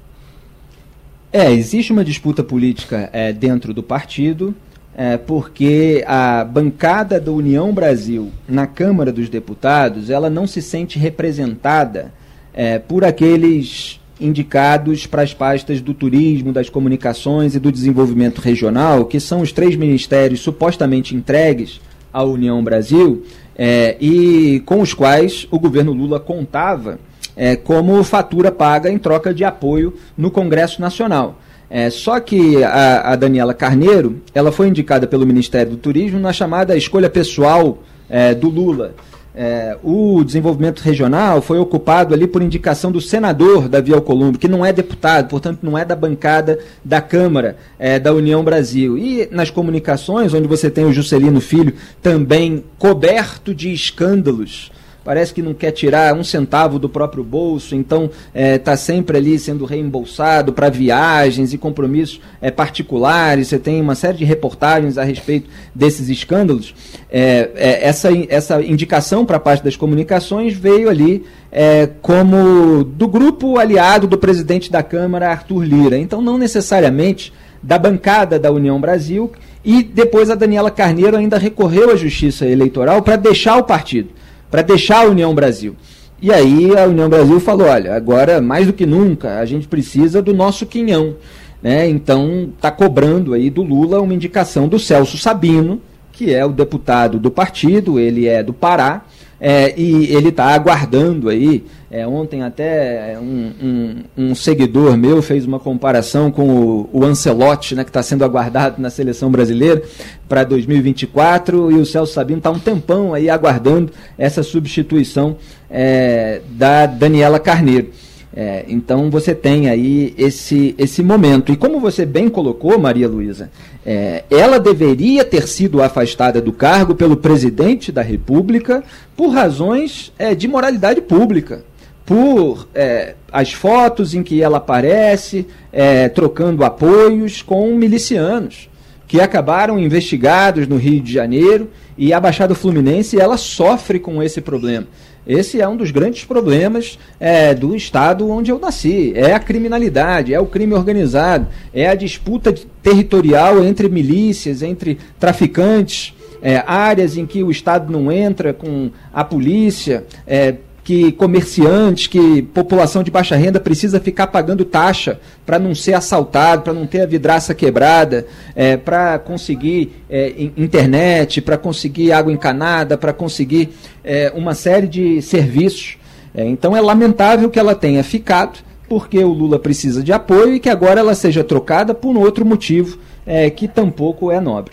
É, existe uma disputa política é, dentro do partido, é, porque a bancada da União Brasil na Câmara dos Deputados ela não se sente representada é, por aqueles indicados para as pastas do turismo, das comunicações e do desenvolvimento regional, que são os três ministérios supostamente entregues à União Brasil é, e com os quais o governo Lula contava é, como fatura paga em troca de apoio no Congresso Nacional. É, só que a, a, Daniela Carneiro, ela foi indicada pelo Ministério do Turismo na chamada escolha pessoal é, do Lula. É, o desenvolvimento regional foi ocupado ali por indicação do senador Davi Alcolumbre, que não é deputado, portanto não é da bancada da Câmara é, da União Brasil. E nas comunicações, onde você tem o Juscelino Filho também coberto de escândalos, parece que não quer tirar um centavo do próprio bolso, então está é, tá sempre ali sendo reembolsado para viagens e compromissos é, particulares. Você tem uma série de reportagens a respeito desses escândalos. É, é essa, essa indicação para a parte das comunicações veio ali é, como do grupo aliado do presidente da Câmara, Arthur Lira. Então, não necessariamente da bancada da União Brasil. E depois a Daniela Carneiro ainda recorreu à Justiça Eleitoral para deixar o partido para deixar a União Brasil. E aí a União Brasil falou: olha, agora mais do que nunca a gente precisa do nosso quinhão. Né? Então está cobrando aí do Lula uma indicação do Celso Sabino, que é o deputado do partido, ele é do Pará, é, e ele está aguardando aí. É, ontem até um, um, um, seguidor meu fez uma comparação com o, o Ancelotti, né, que está sendo aguardado na seleção brasileira para 2024, e o Celso Sabino está um tempão aí aguardando essa substituição é, da Daniela Carneiro. É, então você tem aí esse, esse momento. E como você bem colocou, Maria Luísa, é, ela deveria ter sido afastada do cargo pelo presidente da República por razões é, de moralidade pública. Por é, as fotos em que ela aparece é, trocando apoios com milicianos que acabaram investigados no Rio de Janeiro e a Baixada Fluminense ela sofre com esse problema. Esse é um dos grandes problemas é, do estado onde eu nasci. É a criminalidade, é o crime organizado, é a disputa territorial entre milícias, entre traficantes, é, áreas em que o Estado não entra com a polícia, é, que comerciantes, que população de baixa renda precisa ficar pagando taxa para não ser assaltado, para não ter a vidraça quebrada, é, para conseguir é, internet, para conseguir água encanada, para conseguir é, uma série de serviços. É, então é lamentável que ela tenha ficado, porque o Lula precisa de apoio e que agora ela seja trocada por outro motivo é, que tampouco é nobre.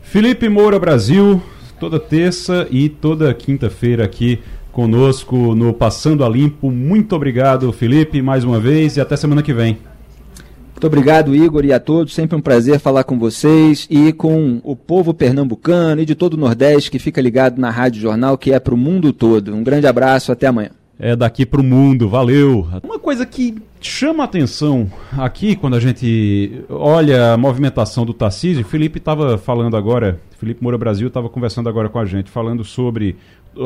Felipe Moura Brasil, toda terça e toda quinta-feira aqui conosco no Passando a Limpo. Muito obrigado, Felipe, mais uma vez e até semana que vem. Muito obrigado, Igor, e a todos. Sempre um prazer falar com vocês e com o povo pernambucano e de todo o Nordeste que fica ligado na Rádio Jornal, que é para o mundo todo. Um grande abraço, até amanhã. É daqui para o mundo, valeu. Uma coisa que chama a atenção aqui quando a gente olha a movimentação do Tarcísio, Felipe estava falando agora, Felipe Moura Brasil estava conversando agora com a gente, falando sobre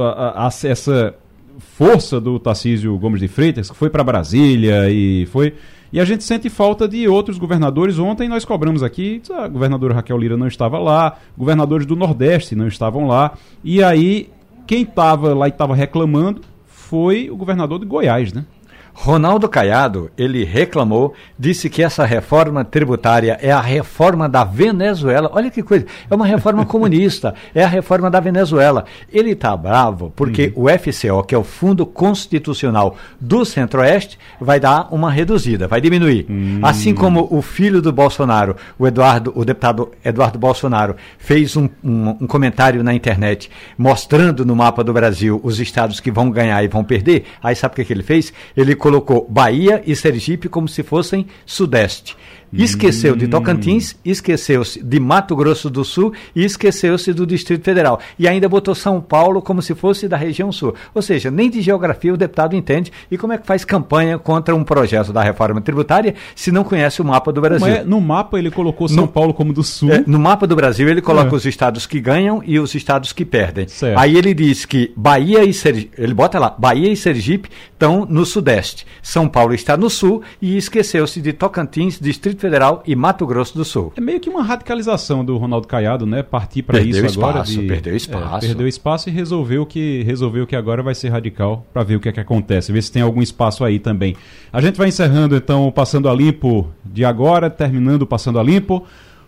a, a, essa força do Tarcísio Gomes de Freitas, que foi para Brasília e foi e a gente sente falta de outros governadores. Ontem nós cobramos aqui, a governadora Raquel Lira não estava lá, governadores do Nordeste não estavam lá. E aí, quem estava lá e estava reclamando foi o governador de Goiás, né? Ronaldo Caiado, ele reclamou, disse que essa reforma tributária é a reforma da Venezuela. Olha que coisa, é uma reforma comunista, é a reforma da Venezuela. Ele está bravo porque uhum. o FCO, que é o Fundo Constitucional do Centro-Oeste, vai dar uma reduzida, vai diminuir. Uhum. Assim como o filho do Bolsonaro, o Eduardo, o deputado Eduardo Bolsonaro, fez um, um, um comentário na internet mostrando no mapa do Brasil os estados que vão ganhar e vão perder. Aí sabe o que, que ele fez? Ele colocou Bahia e Sergipe como se fossem Sudeste. Esqueceu de Tocantins, esqueceu-se de Mato Grosso do Sul e esqueceu-se do Distrito Federal. E ainda botou São Paulo como se fosse da região sul. Ou seja, nem de geografia o deputado entende. E como é que faz campanha contra um projeto da reforma tributária se não conhece o mapa do Brasil? É, no mapa ele colocou São no, Paulo como do sul. É, no mapa do Brasil ele coloca é. os estados que ganham e os estados que perdem. Certo. Aí ele diz que Bahia e Sergipe, ele bota lá, Bahia e Sergipe estão no sudeste. São Paulo está no sul e esqueceu-se de Tocantins, Distrito Federal e Mato Grosso do Sul. É meio que uma radicalização do Ronaldo Caiado, né? Partir para isso espaço, agora. De, perdeu espaço. É, perdeu espaço e resolveu que resolveu que agora vai ser radical para ver o que é que acontece, ver se tem algum espaço aí também. A gente vai encerrando então o Passando a Limpo de agora, terminando o Passando a Limpo.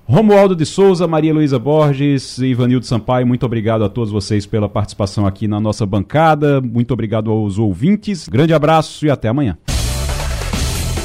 Romualdo de Souza, Maria Luísa Borges e Ivanildo Sampaio, muito obrigado a todos vocês pela participação aqui na nossa bancada. Muito obrigado aos ouvintes. Grande abraço e até amanhã.